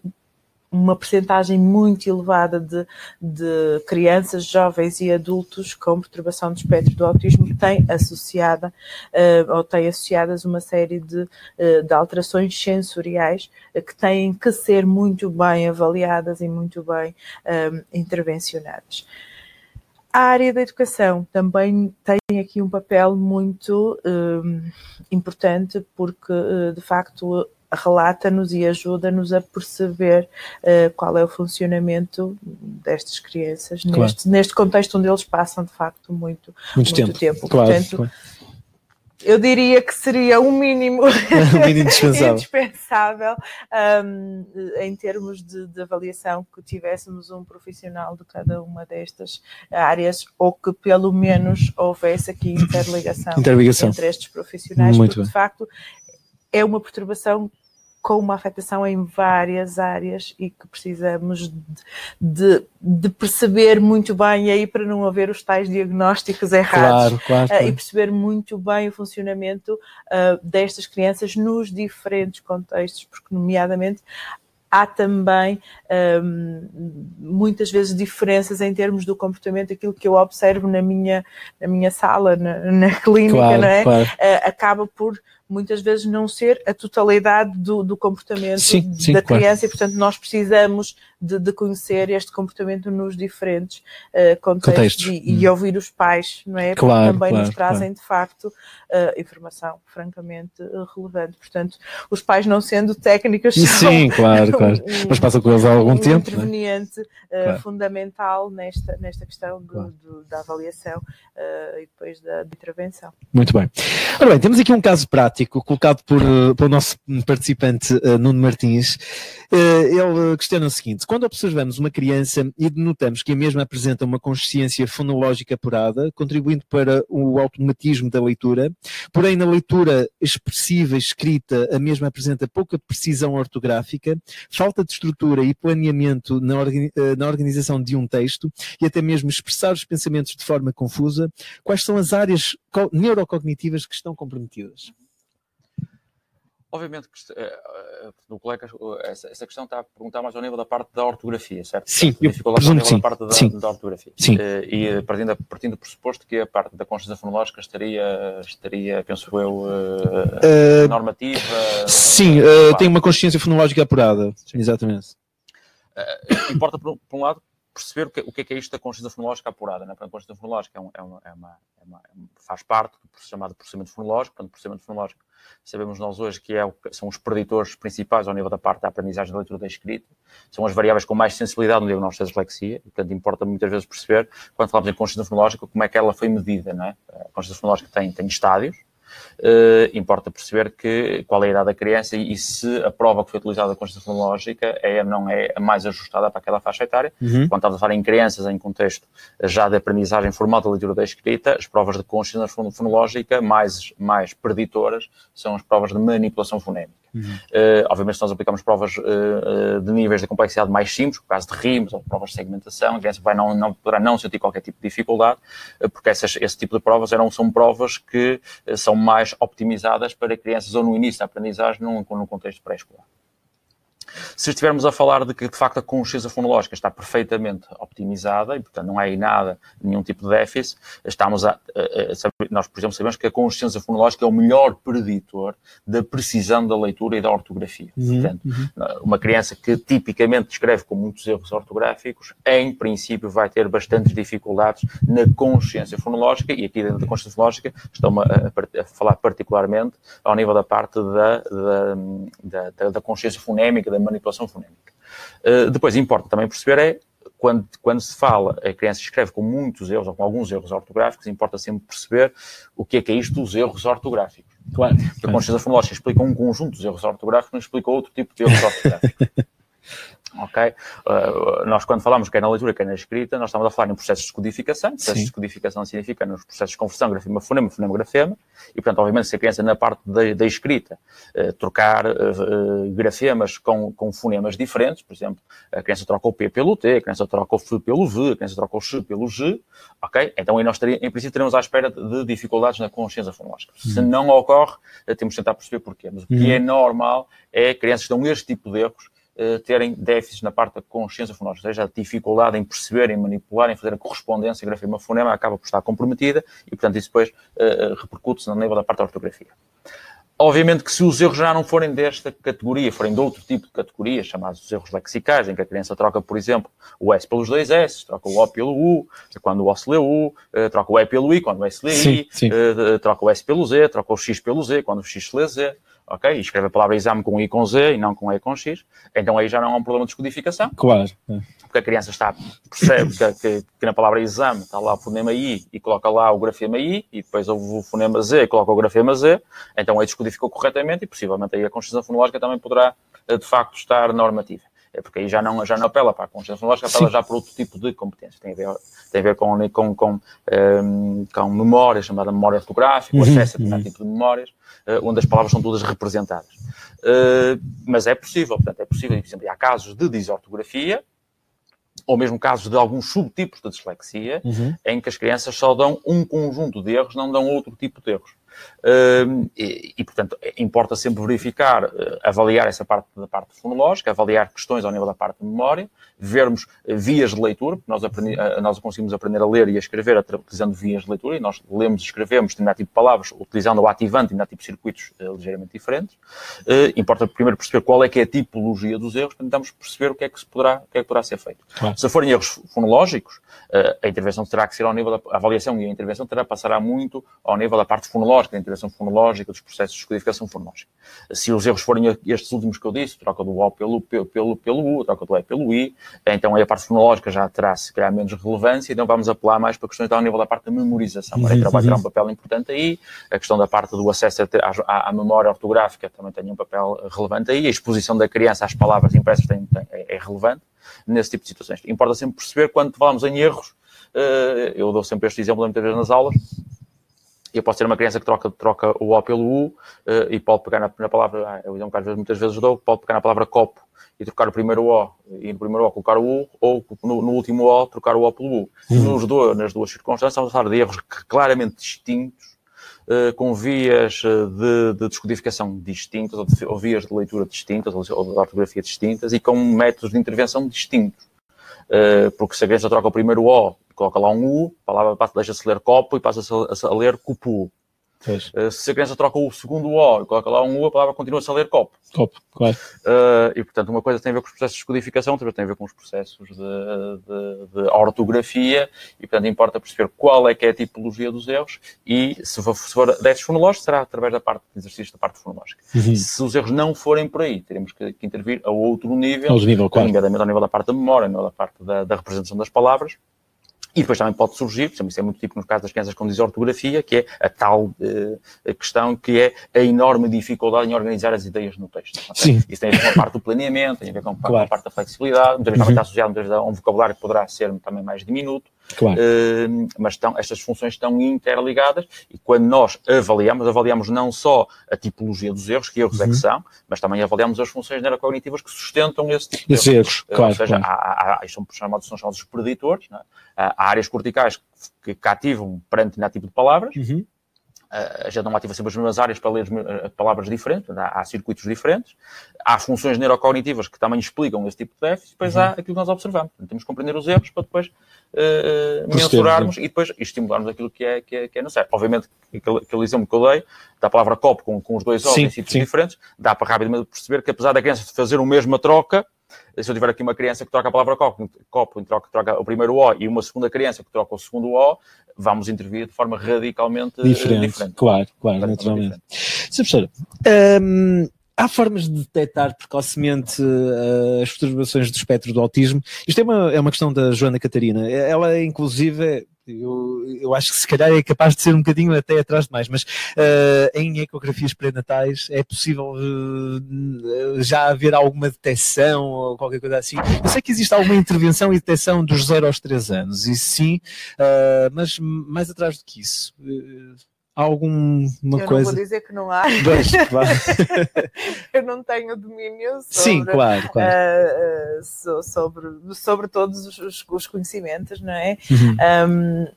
uma percentagem muito elevada de, de, crianças, jovens e adultos com perturbação do espectro do autismo tem associada uh, ou tem associadas uma série de, uh, de alterações sensoriais uh, que têm que ser muito bem avaliadas e muito bem intervencionadas. A área da educação também tem aqui um papel muito importante porque, de facto, relata-nos e ajuda-nos a perceber uh, qual é o funcionamento destas crianças claro. neste, neste contexto onde eles passam de facto muito, muito, muito tempo. tempo. Claro, Portanto, claro. Eu diria que seria o mínimo, (laughs) um mínimo (laughs) indispensável, indispensável um, em termos de, de, avaliação que tivéssemos um profissional de cada uma destas áreas ou que pelo menos houvesse aqui (coughs) interligação, interligação. entre estes profissionais, Muito porque bem. de facto é uma perturbação com uma afetação em várias áreas e que precisamos de, de, perceber muito bem, e aí para não haver os tais diagnósticos errados, claro, claro, claro. e perceber muito bem o funcionamento uh, destas crianças nos diferentes contextos, porque, nomeadamente, há também um, muitas vezes diferenças em termos do comportamento, aquilo que eu observo na minha, na minha sala, na, na clínica, claro, não é? Claro. Uh, acaba por muitas vezes não ser a totalidade do, do comportamento sim, sim, da criança claro. e, portanto, nós precisamos de, de, conhecer este comportamento nos diferentes uh, contextos, contextos. E, e, hum. ouvir os pais, não é? Claro, Porque também claro, nos trazem, de facto, uh, informação francamente uh, relevante. Portanto, os pais não sendo técnicos Sim, são claro, claro. (laughs) Um, Mas passa com eles há algum um tempo. Um interveniente claro. fundamental nesta, nesta questão do, do, da avaliação e depois da, da intervenção. Muito bem. Ora bem, temos aqui um caso prático prático colocado por, eh, pelo nosso participante uh, Nuno Martins. Uh, ele questiona o seguinte: quando observamos uma criança e denotamos que a mesma apresenta uma consciência fonológica apurada, contribuindo para o automatismo da leitura, porém na leitura expressiva escrita a mesma apresenta pouca precisão ortográfica, falta de estrutura e planeamento na, organi na organização de um texto e até mesmo expressar os pensamentos de forma confusa, quais são as áreas neurocognitivas que estão comprometidas? Obviamente que uh, uh, colega, essa, essa, questão está a perguntar mais ao nível da parte da ortografia, certo? Sim, eu presumo sim. da parte da, sim. da ortografia. Sim. Uh, e partindo, partindo do pressuposto que a parte da consciência fonológica estaria, estaria penso eu, normativa. Sim, tem uma consciência fonológica apurada, sim. exatamente. importa, por, por um lado, perceber o que, o que, é que é isto da consciência fonológica apurada. Né? A consciência fonológica é, um, é, uma, é, uma, é, uma, faz parte do chamado processamento fonológico. Portanto, o processamento fonológico sabemos nós hoje que é, são os preditores principais ao nível da parte da aprendizagem da leitura da escrita, são as variáveis com mais sensibilidade no diagnóstico da dislexia, portanto importa muitas vezes perceber, quando falamos em consciência fonológica, como é que ela foi medida, não é? A consciência fonológica tem, tem estádios, Uh, importa perceber que, qual é a idade da criança e, e se a prova que foi utilizada da consciência fonológica é não é a mais ajustada para aquela faixa etária. Uhum. Quando estamos a falar em crianças em contexto já de aprendizagem formal da leitura da escrita, as provas de consciência fonológica mais, mais preditoras são as provas de manipulação fonémica. Uhum. Uh, obviamente, se nós aplicamos provas uh, de níveis de complexidade mais simples, no caso de rimas ou provas de segmentação, a criança vai não, não, poderá não sentir qualquer tipo de dificuldade, porque essas, esse tipo de provas eram, são provas que são mais optimizadas para crianças ou no início da aprendizagem, num, num contexto pré-escolar. Se estivermos a falar de que, de facto, a consciência fonológica está perfeitamente optimizada e, portanto, não há aí nada, nenhum tipo de déficit, estamos a, a, a, nós, por exemplo, sabemos que a consciência fonológica é o melhor preditor da precisão da leitura e da ortografia. Uhum, portanto, uhum. uma criança que tipicamente escreve com muitos erros ortográficos, em princípio, vai ter bastantes dificuldades na consciência fonológica e aqui dentro da consciência fonológica estamos a, falar particularmente ao nível da parte da, da, da, da consciência fonémica, da manipulação fonémica. Uh, depois, importa também perceber é, quando, quando se fala, a criança escreve com muitos erros ou com alguns erros ortográficos, importa sempre perceber o que é que é isto dos erros ortográficos. Claro. Porque a consciência fonológica explica um conjunto de erros ortográficos, não explica outro tipo de erros (laughs) ortográficos. Ok? Uh, nós, quando falamos quer na leitura, quer na escrita, nós estamos a falar em processos de codificação. Processos Sim. de codificação significa nos processos de conversão, grafema, fonema, fonema, grafema. E, portanto, obviamente, se a criança, na parte da, da escrita, uh, trocar uh, grafemas com, com fonemas diferentes, por exemplo, a criança troca o P pelo T, a criança troca o F pelo V, a criança troca o X pelo G, ok? Então, aí nós, teríamos, em princípio, teremos à espera de dificuldades na consciência fonológica. Uhum. Se não ocorre, temos de tentar perceber porquê. Mas o que uhum. é normal é crianças que dão este tipo de erros terem déficits na parte da consciência fonológica, ou seja, a dificuldade em perceber, em manipular, em fazer a correspondência grafema-fonema acaba por estar comprometida e, portanto, isso depois uh, repercute-se no nível da parte da ortografia. Obviamente que se os erros já não forem desta categoria, forem de outro tipo de categoria, chamados os erros lexicais, em que a criança troca, por exemplo, o S pelos dois S, troca o O pelo U, quando o O se lê U, troca o E pelo I, quando o S lê I, sim, sim. troca o S pelo Z, troca o X pelo Z, quando o X se lê Z, ok? E escreve a palavra exame com I com Z e não com E com X, então aí já não há um problema de descodificação. Claro. Porque a criança está, percebe que, que, que, na palavra exame está lá o fonema I e coloca lá o grafema I e depois o fonema Z e coloca o grafema Z, então aí descodificou corretamente e possivelmente aí a consciência fonológica também poderá eh, de facto estar normativa. É porque aí já não, já não apela para a consciência fonológica, apela já para outro tipo de competência. Tem a ver, tem a ver com, com, com, um, ehm, com memória, chamada memória ortográfica, o uhum, acesso a determinado uhum. tipo de memórias, uh, onde as palavras são todas representadas. Uh, mas é possível, portanto, é possível, por exemplo, há casos de disortografia, ou mesmo casos de alguns subtipos de dislexia, uhum. em que as crianças só dão um conjunto de erros, não dão outro tipo de erros. E, e, portanto, importa sempre verificar, eh, avaliar essa parte da parte fonológica, avaliar questões ao nível da parte de memória, vermos eh, vias de leitura, porque nós, aprendi, eh, nós conseguimos aprender a ler e a escrever utilizando vias de leitura, e nós lemos e escrevemos determinado tipo de palavras, utilizando o ativante, determinado tipo de circuitos ligeiramente diferentes. Importa primeiro perceber qual é que é a tipologia dos erros, para tentarmos perceber o que é que, se poderá, o que é que poderá ser feito. Claro. Se forem erros fonológicos, a intervenção terá que ser ao nível da a avaliação e a intervenção terá passará muito ao nível da parte fonológica, intervenção fonológica, dos processos de codificação fonológica. Se os erros forem estes últimos que eu disse, troca do O pelo, pelo, pelo, U, troca do E pelo I, então aí a parte fonológica já terá, se calhar, menos relevância, então vamos apelar mais para questões ao nível da parte da memorização. Uhum. A letra terá um papel importante aí, a questão da parte do acesso à, à, memória ortográfica também tem um papel relevante aí, a exposição da criança às palavras impressas tem, tem, é, é relevante nesse tipo de situações. Importa sempre perceber quando falamos em erros, eh, eu dou sempre este exemplo muitas vezes nas aulas, eu posso ter uma criança que troca, troca o O pelo U uh, e pode pegar na, na palavra, ah, o exemplo que às vezes, muitas vezes dou, pode pegar na palavra copo e trocar o primeiro O e no primeiro O colocar o U ou no, no último O trocar o O pelo U. Uhum. Nos dois, nas duas circunstâncias estamos a falar de erros claramente distintos uh, com vias de, de, descodificação distintas ou, de, ou, vias de leitura distintas ou ou de ortografia distintas e com métodos de intervenção distintos. Uh, porque se a criança troca o primeiro O coloca lá um U, a palavra deixa-se ler copo e passa-se a, ler cupu. Uh, se a criança troca o segundo O e coloca lá um U, a palavra continua-se a ler copo. Copo, claro. Uh, e, portanto, uma coisa tem a ver com os processos de codificação, outra tem a ver com os processos de, de, de, ortografia e, portanto, importa perceber qual é que é a tipologia dos erros e, se for, se for déficits fonológicos, será através da parte de exercício da parte fonológica. Uhum. Se os erros não forem por aí, teremos que, que intervir a outro nível, nível, claro. nomeadamente ao nível da parte da memória, ao nível da parte da, da representação das palavras, e depois também pode surgir, isso é muito típico no caso das crianças com disortografia, que é a tal uh, questão que é a enorme dificuldade em organizar as ideias no texto. Sim. Isso tem a ver com a parte do planeamento, tem a ver com a, claro. parte da flexibilidade, muitas vezes uhum. também está associado muitas vezes a um vocabulário que poderá ser também mais diminuto. Claro. Uh, mas estão, estas funções estão interligadas e quando nós avaliamos, avaliamos não só a tipologia dos erros, que erros uhum. é que uhum. são, mas também avaliamos as funções neurocognitivas que sustentam esse tipo de erros. Uh, claro, ou seja, claro. há, há, são, chamados, são chamados preditores, é? há áreas corticais que cativam perante determinado tipo de palavras, uhum. A gente não ativa sempre as mesmas áreas para ler uh, palavras diferentes, há, há, circuitos diferentes, há funções neurocognitivas que também explicam esse tipo de déficit, depois uhum. há aquilo que nós observamos. Então, temos que compreender os erros para depois uh, mensurarmos e depois estimularmos aquilo que é, que é, que é necessário. Obviamente, aquele, aquele exemplo que eu dei, da palavra copo com, com os dois ovos em sítios diferentes, dá para rapidamente perceber que apesar da criança fazer a mesma troca, se eu tiver aqui uma criança que troca a palavra copo, copo troca, troca o primeiro O e uma segunda criança que troca o segundo O, vamos intervir de forma radicalmente diferente. diferente. Claro, claro, naturalmente. Sr. Professor, hum, há formas de detectar precocemente uh, as perturbações do espectro do autismo? Isto é uma, é uma questão da Joana Catarina. Ela, inclusive, eu eu acho que se calhar é capaz de ser um bocadinho até atrás demais, mas uh, em ecografias pré-natais é possível uh, já haver alguma detecção ou qualquer coisa assim? Eu sei que existe alguma intervenção e detecção dos 0 aos 3 anos, isso sim, uh, mas mais atrás do que isso alguma eu coisa. Eu vou dizer que não há. (laughs) (laughs) eu não tenho domínio sobre, Sim, claro, claro. Uh, sobre, sobre todos os, os, conhecimentos, não é? Uhum. Um,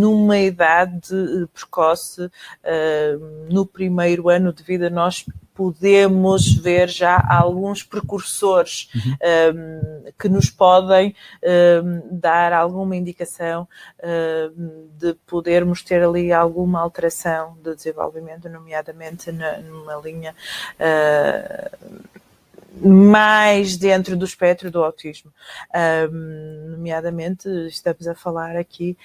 numa idade precoce, uh, no primeiro ano de vida, nós podemos ver já alguns precursores uhum. um, que nos podem um, dar alguma indicação um, de podermos ter ali alguma alteração de desenvolvimento, nomeadamente na, numa linha uh, mais dentro do espectro do autismo. nomeadamente, estamos a falar aqui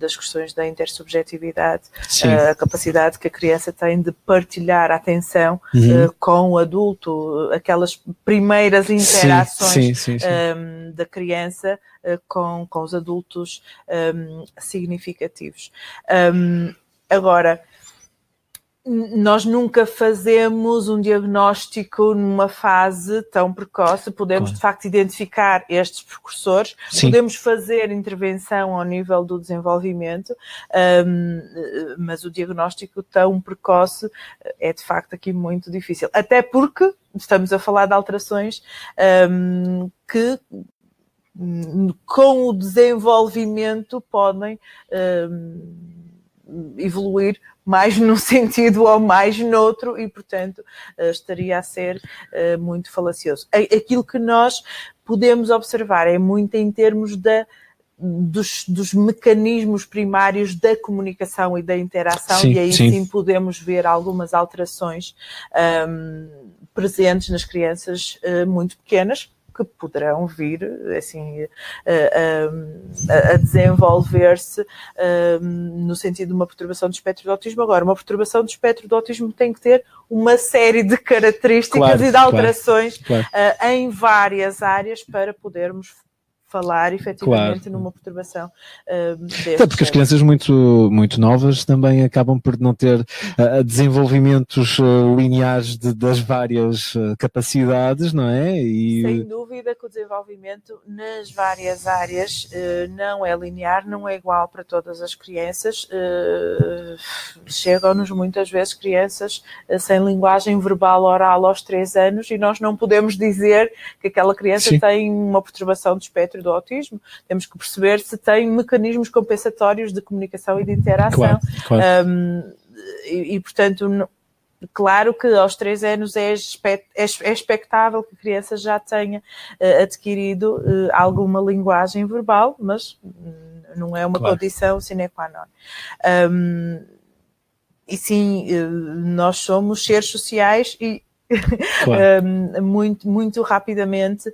das questões da intersubjetividade, uh, a capacidade que a criança tem de partilhar a atenção uhum. uh, com o adulto, aquelas primeiras interações sim, sim, sim, um, da criança uh, com, com os adultos um, significativos. Um, agora, nós nunca fazemos um diagnóstico numa fase tão precoce. Podemos, claro. de facto, identificar estes precursores, Sim. podemos fazer intervenção ao nível do desenvolvimento, um, mas o diagnóstico tão precoce é, de facto, aqui muito difícil. Até porque estamos a falar de alterações um, que com o desenvolvimento podem um, evoluir mais num (laughs) sentido ou mais noutro e, portanto, eh, estaria a ser eh, muito falacioso. Aquilo que nós podemos observar é muito em termos da dos, dos, mecanismos primários da comunicação e da interação, sim, e aí sim. sim. podemos ver algumas alterações um, presentes nas crianças uh, muito pequenas, que poderão vir assim, a, a, a desenvolver-se no sentido de uma perturbação do espectro do autismo. Agora, uma perturbação do espectro do autismo tem que ter uma série de características claro, e de alterações claro, claro. Uh, em várias áreas para podermos falar efetivamente claro. numa perturbação uh, Até porque as crianças muito, muito novas também acabam por não ter uh, desenvolvimentos uh, lineares de, das várias capacidades, não é? E... Sem dúvida que o desenvolvimento nas várias áreas uh, não é linear, não é igual para todas as crianças. Uh, chegam-nos muitas vezes crianças sem linguagem verbal oral aos 3 anos e nós não podemos dizer que aquela criança Sim. tem uma perturbação de espectro do autismo, temos que perceber se tem mecanismos compensatórios de comunicação e de interação. Claro, claro. Um, e, e, portanto, claro que aos três anos é, é, é expectável que a criança já tenha uh, adquirido uh, alguma linguagem verbal, mas não é uma claro. condição sine qua non. Um, e sim, uh, nós somos seres sociais e Claro. (laughs) um, muito, muito rapidamente,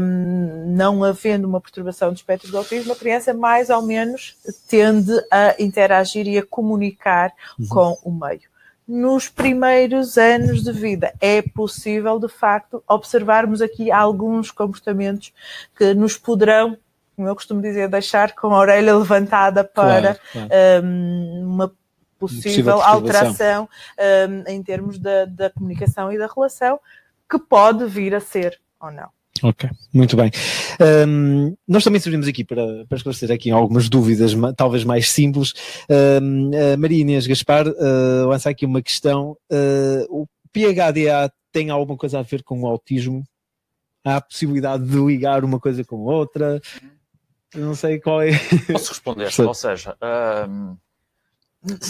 um, não havendo uma perturbação do espectro do autismo, a criança mais ou menos tende a interagir e a comunicar uhum. com o meio. Nos primeiros anos de vida é possível, de facto, observarmos aqui alguns comportamentos que nos poderão como eu costumo dizer, deixar com a orelha levantada para claro, claro. Um, uma possível alteração um, em termos da, da comunicação e da relação, que pode vir a ser ou não. Ok, muito bem. Um, nós também servimos aqui para, para esclarecer aqui algumas dúvidas, talvez mais simples. Um, Maria Inês Gaspar uh, lança aqui uma questão. Uh, o PHDA tem alguma coisa a ver com o autismo? Há a possibilidade de ligar uma coisa com outra? Eu não sei qual é. Posso responder, (laughs) ou seja, um,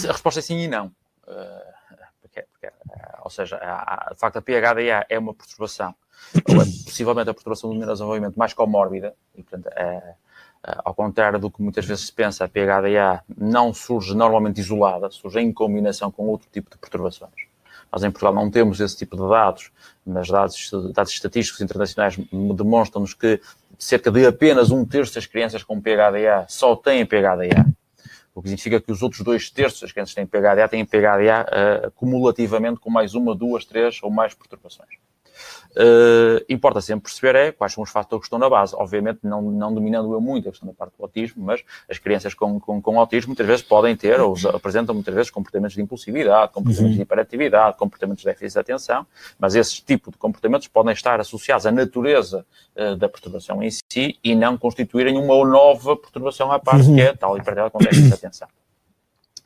a resposta é sim e não. Uh, porque, porque, uh, ou seja, a, de facto a PHDA é uma perturbação, ou é possivelmente a perturbação do neurodesenvolvimento mais comórbida, e portanto, é, ao contrário do que muitas vezes se pensa, a PHDA não surge normalmente isolada, surge em combinação com outro tipo de perturbações. Nós em Portugal não temos esse tipo de dados, mas dados, dados estatísticos internacionais demonstram-nos que cerca de apenas um terço das crianças com PHDA só têm PHDA o que significa que os outros dois terços das crianças que têm PHDA têm PHDA uh, cumulativamente com mais uma, duas, três ou mais perturbações. Uh, importa sempre perceber é quais são os fatores que estão na base. Obviamente, não, não dominando eu muito a questão da parte do autismo, mas as crianças com, com, com autismo muitas vezes podem ter ou apresentam muitas vezes comportamentos de impulsividade, comportamentos uhum. de hiperatividade, comportamentos de déficit de atenção, mas esse tipo de comportamentos podem estar associados à natureza uh, da perturbação em si e não constituírem uma nova perturbação à parte, uhum. que é tal hiperatividade com déficit de atenção.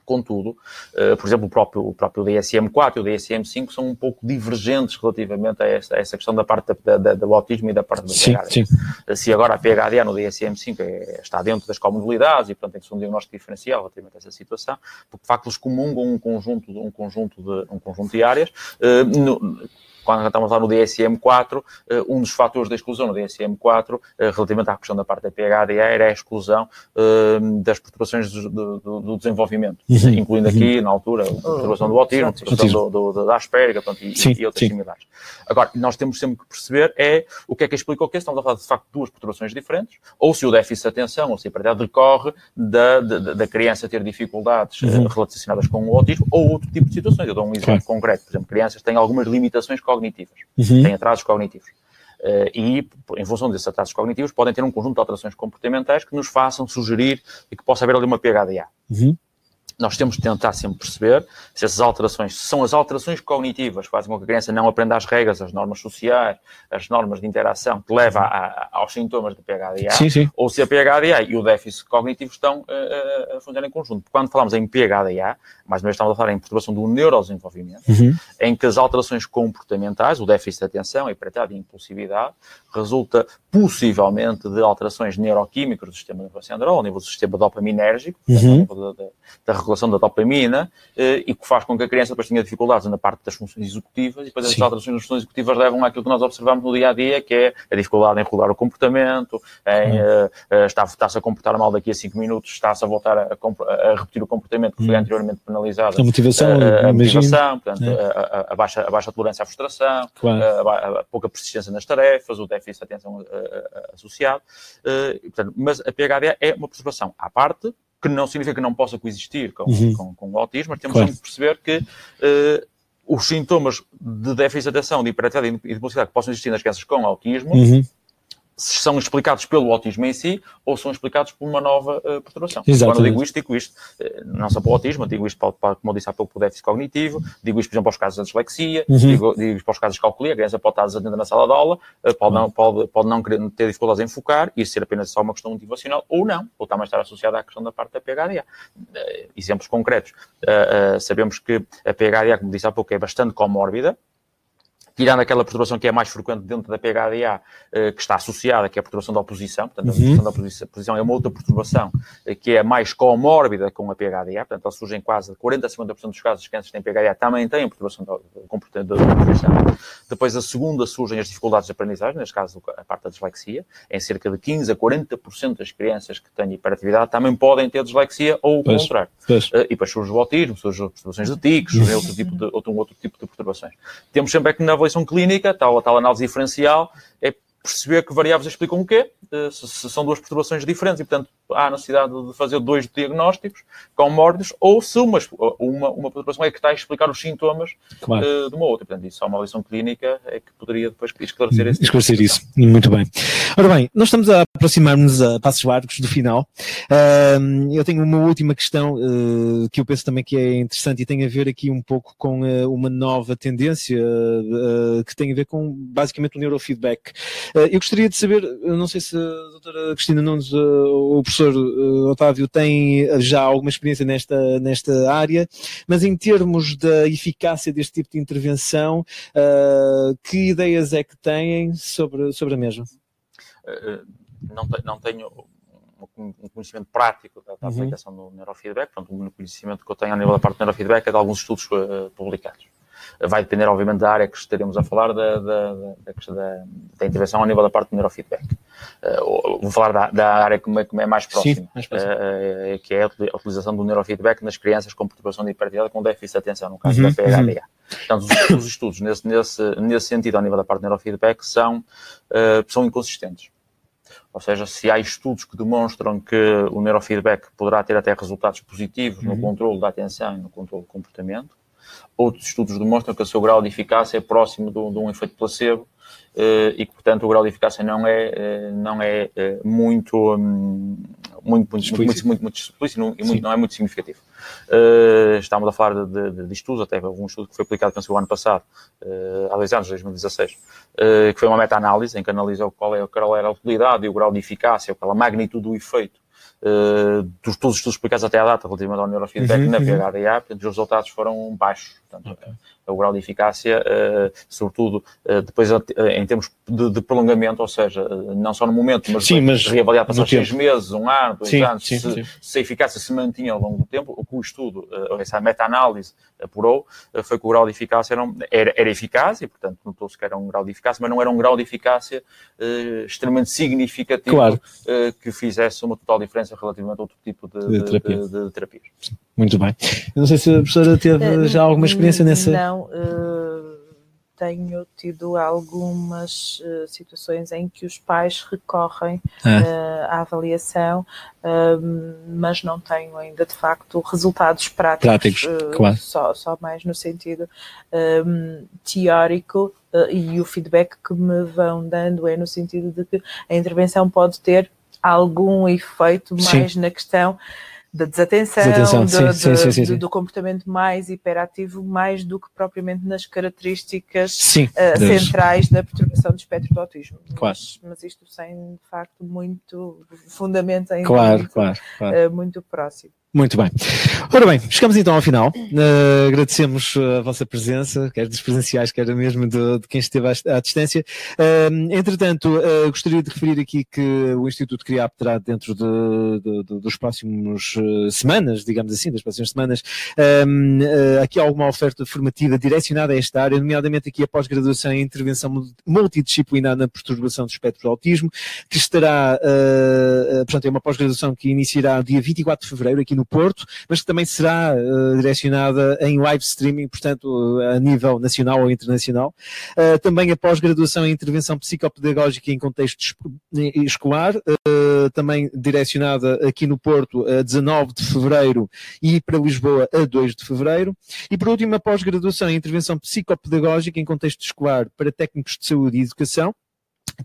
Contudo, uh, por exemplo, o próprio, o próprio DSM-4 e o DSM-5 são um pouco divergentes relativamente a essa, a questão da parte da, da, do autismo e da parte do sim, PHD. Sim. Se agora a PHD no DSM-5 é, está dentro das comodalidades e, portanto, tem que ser um diagnóstico diferencial relativamente a essa situação, porque, de facto, eles comungam um conjunto, um conjunto, de, um conjunto de áreas. Uh, no, quando estamos lá no DSM-4, eh, um dos fatores da exclusão no DSM-4, eh, relativamente à questão da parte da PHDA, era a exclusão eh, das perturbações do, do, do desenvolvimento, uhum. incluindo aqui, uhum. na altura, a perturbação do autismo, a perturbação do, do, da Asperger e, sim, e outras sim. similares. Agora, nós temos sempre que perceber é o que é que explica o que Estamos a falar de, facto, de duas perturbações diferentes, ou se o déficit de atenção, ou se a hiperatividade decorre da, da, da, criança ter dificuldades uhum. relacionadas com o autismo, ou outro tipo de situações. Eu dou um exemplo claro. concreto. Por exemplo, crianças têm algumas limitações cognitivas, uhum. têm atrasos cognitivos. Uh, e, em função desses atrasos cognitivos, podem ter um conjunto de alterações comportamentais que nos façam sugerir e que possa haver ali uma PHDA. Uhum nós temos de tentar sempre perceber se essas alterações são as alterações cognitivas que fazem com que a criança não aprenda as regras, as normas sociais, as normas de interação que leva a, a, aos sintomas de PHDA, sim, sim. ou se a PHDA e o déficit cognitivo estão uh, a funcionar em conjunto. Quando falamos em PHDA, mais uma vez estamos a falar em perturbação do neurodesenvolvimento, uhum. em que as alterações comportamentais, o déficit de atenção, a hiperatividade e impulsividade, resulta possivelmente de alterações neuroquímicas do sistema nervoso central, ao nível do sistema dopaminérgico, uhum. da, da, da regulação da dopamina eh, e que faz com que a criança depois tenha dificuldades na parte das funções executivas e depois as alterações das funções executivas levam àquilo que nós observamos no dia a dia, que é a dificuldade em regular o comportamento, em uh, está, está-se a comportar mal daqui a 5 minutos, está-se a voltar a, a, a, repetir o comportamento que foi uhum. anteriormente penalizado. A motivação, a, a motivação, portanto, é. a, baixa, a baixa tolerância à frustração, claro. a, pouca persistência nas tarefas, o déficit de atenção associado. Uh, portanto, mas a PHD é uma perturbação à parte, que não significa que não possa coexistir com, uhum. com, com o autismo, mas temos claro. que perceber que uh, os sintomas de déficit de atenção, de hiperatividade e de impulsividade que possam existir nas crianças com autismo uhum são explicados pelo autismo em si ou são explicados por uma nova uh, perturbação. Exatamente. Quando digo isto, digo isto uh, não só para o autismo, digo isto, para, para, como eu disse há pouco, para o déficit cognitivo, digo isto, por exemplo, para os casos da dislexia, uhum. digo, digo isto para os casos de calculia, a criança pode estar desatenta na sala de aula, uh, pode, uhum. não, pode, pode não querer ter dificuldades em focar, e ser apenas só uma questão motivacional, ou não, ou também estar associada à questão da parte da PHDA. exemplos concretos. sabemos que a PHDA, como disse há pouco, é bastante comórbida, tirando aquela perturbação que é mais frequente dentro da PHDA, eh, que está associada, que é a perturbação da oposição, portanto, a perturbação da oposição é uma outra perturbação eh, que é mais comórbida com a PHDA, portanto, ela surge em quase 40 a 50% dos casos, as crianças que têm PHDA também têm a perturbação da, da oposição. Depois, a segunda, surgem as dificuldades de aprendizagem, neste caso, a parte da dislexia, em cerca de 15 a 40% das crianças que têm hiperatividade também podem ter dislexia ou o contrário. Pois. Eh, e depois surge o autismo, surgem as perturbações de tics, surge outro tipo de, outro, outro tipo de perturbações. Temos sempre é que na avaliação clínica, tal, tal análise diferencial, é perceber que variáveis explicam o quê, eh, se, se, são duas perturbações diferentes e, portanto, há necessidade de fazer dois diagnósticos com mórbidos, ou se uma, uma, uma perturbação é que está a explicar os sintomas claro. uh, de uma outra. Portanto, isso é uma avaliação clínica é que poderia depois esclarecer esse Esclarecer tipo isso, muito bem. Ora bem, nós estamos a aproximar-nos a passos largos do final. Uh, eu tenho uma última questão uh, que eu penso também que é interessante e tem a ver aqui um pouco com uma nova tendência que tem a ver com basicamente o neurofeedback. eu gostaria de saber, não sei se a doutora Cristina Nunes ou o professor uh, Otávio tem já alguma experiência nesta, nesta área, mas em termos da eficácia deste tipo de intervenção, uh, que ideias é que têm sobre, sobre a mesma? Não, não tenho um conhecimento prático da, da uhum. aplicação do neurofeedback, portanto, o conhecimento que eu tenho a nível da parte do neurofeedback é de alguns estudos uh, publicados. Vai depender, obviamente, da área que estaremos a falar, da, da, da, da intervenção ao nível da parte do neurofeedback. Uh, vou falar da, da área que me, que me, é mais próxima, Sim, mais uh, que é a utilização do neurofeedback nas crianças com perturbação de hiperatividade com déficit de atenção, no caso uhum, da PHDA. Uhum. Portanto, os, os estudos nesse, nesse, nesse sentido, ao nível da parte do neurofeedback, são, uh, são inconsistentes. Ou seja, se há estudos que demonstram que o neurofeedback poderá ter até resultados positivos uhum. no controle da atenção e no controle do comportamento, outros estudos demonstram que o seu grau de eficácia é próximo de, de um efeito placebo uh, e que, portanto, o grau de eficácia não é, uh, não é uh, muito, muito, muito, explícito. muito, muito, muito explícito e muito, não é muito significativo. estamos a falar de, estudos, até houve um estudo que foi aplicado, penso, o ano passado, há dois anos, 2016, que foi uma meta-análise em que analisou qual, é, qual era a utilidade e o grau de eficácia, qual a magnitude do efeito Uh, dos todos os estudos explicados até à data relativamente ao neurofeedback uhum, na uhum. PHDA, portanto, os resultados foram baixos. Portanto, okay o grau de eficácia, uh, sobretudo uh, depois uh, em termos de, de, prolongamento, ou seja, não só no momento, mas, sim, mas reavaliar passados seis meses, um ano, dois sim, anos, sim, se, sim. se, a eficácia se mantinha ao longo do tempo, o que o estudo, essa meta-análise apurou, foi que o grau de eficácia era, era, era eficaz e, portanto, notou-se que era um grau de eficácia, mas não era um grau de eficácia extremamente significativo claro. que fizesse uma total diferença relativamente a outro tipo de, de, terapia. de, de terapias. Muito bem. Eu não sei se a professora teve já alguma experiência nessa. Não, uh, tenho tido algumas uh, situações em que os pais recorrem uh, à avaliação, mas não tenho ainda de facto resultados práticos, práticos claro. só, só mais no sentido teórico e o feedback que me vão dando é no sentido de que a intervenção pode ter algum efeito mais Sim. na questão da desatenção, desatenção. Do, sim, sim, sim, do, comportamento mais hiperativo, mais do que propriamente nas características uh, centrais da perturbação do espectro do autismo. Claro. Mas, mas, isto sem, de facto, muito fundamento ainda claro, muito, claro, claro. Uh, muito próximo. Muito bem. Ora bem, chegamos então ao final. Uh, agradecemos a vossa presença, quer dos presenciais, quer mesmo de, de quem esteve à, distância. Uh, entretanto, uh, gostaria de referir aqui que o Instituto CRIAP terá dentro de, de, dos próximos semanas, digamos assim, das próximas semanas, aqui alguma oferta formativa direcionada a esta área, nomeadamente aqui a pós-graduação em intervenção multidisciplinar na perturbação do espectro do autismo, que estará, portanto, é uma pós-graduação que iniciará dia 24 de fevereiro aqui no no Porto, mas que também será uh, direcionada em live streaming, portanto, a nível nacional ou internacional. Uh, também a pós-graduação em intervenção psicopedagógica em contexto escolar, uh, também direcionada aqui no Porto a 19 de fevereiro e para Lisboa a 2 de fevereiro. E por último, a pós-graduação em intervenção psicopedagógica em contexto escolar para técnicos de saúde e educação,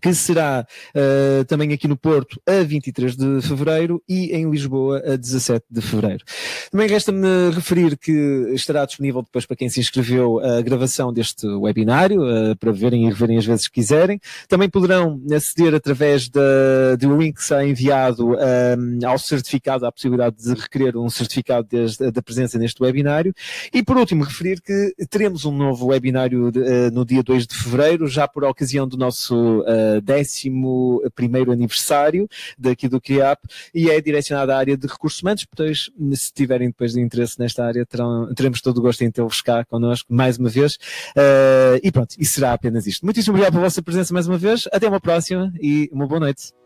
que será uh, também aqui no Porto a 23 de fevereiro e em Lisboa a 17 de fevereiro. Também resta-me referir que estará disponível depois para quem se inscreveu a gravação deste webinário, uh, para verem e reverem as vezes que quiserem. Também poderão aceder através da, do link que será enviado um, ao certificado, à possibilidade de requerer um certificado da presença neste webinário. E por último, referir que teremos um novo webinário de, uh, no dia 2 de fevereiro, já por ocasião do nosso décimo primeiro aniversário daqui do CRIAP e é direcionado à área de recursos humanos, pois se tiverem depois de interesse nesta área, terão, teremos todo o gosto em tê-los cá connosco mais uma vez. Uh, e pronto, e será apenas isto. Muitíssimo obrigado pela vossa presença mais uma vez. Até uma próxima e uma boa noite.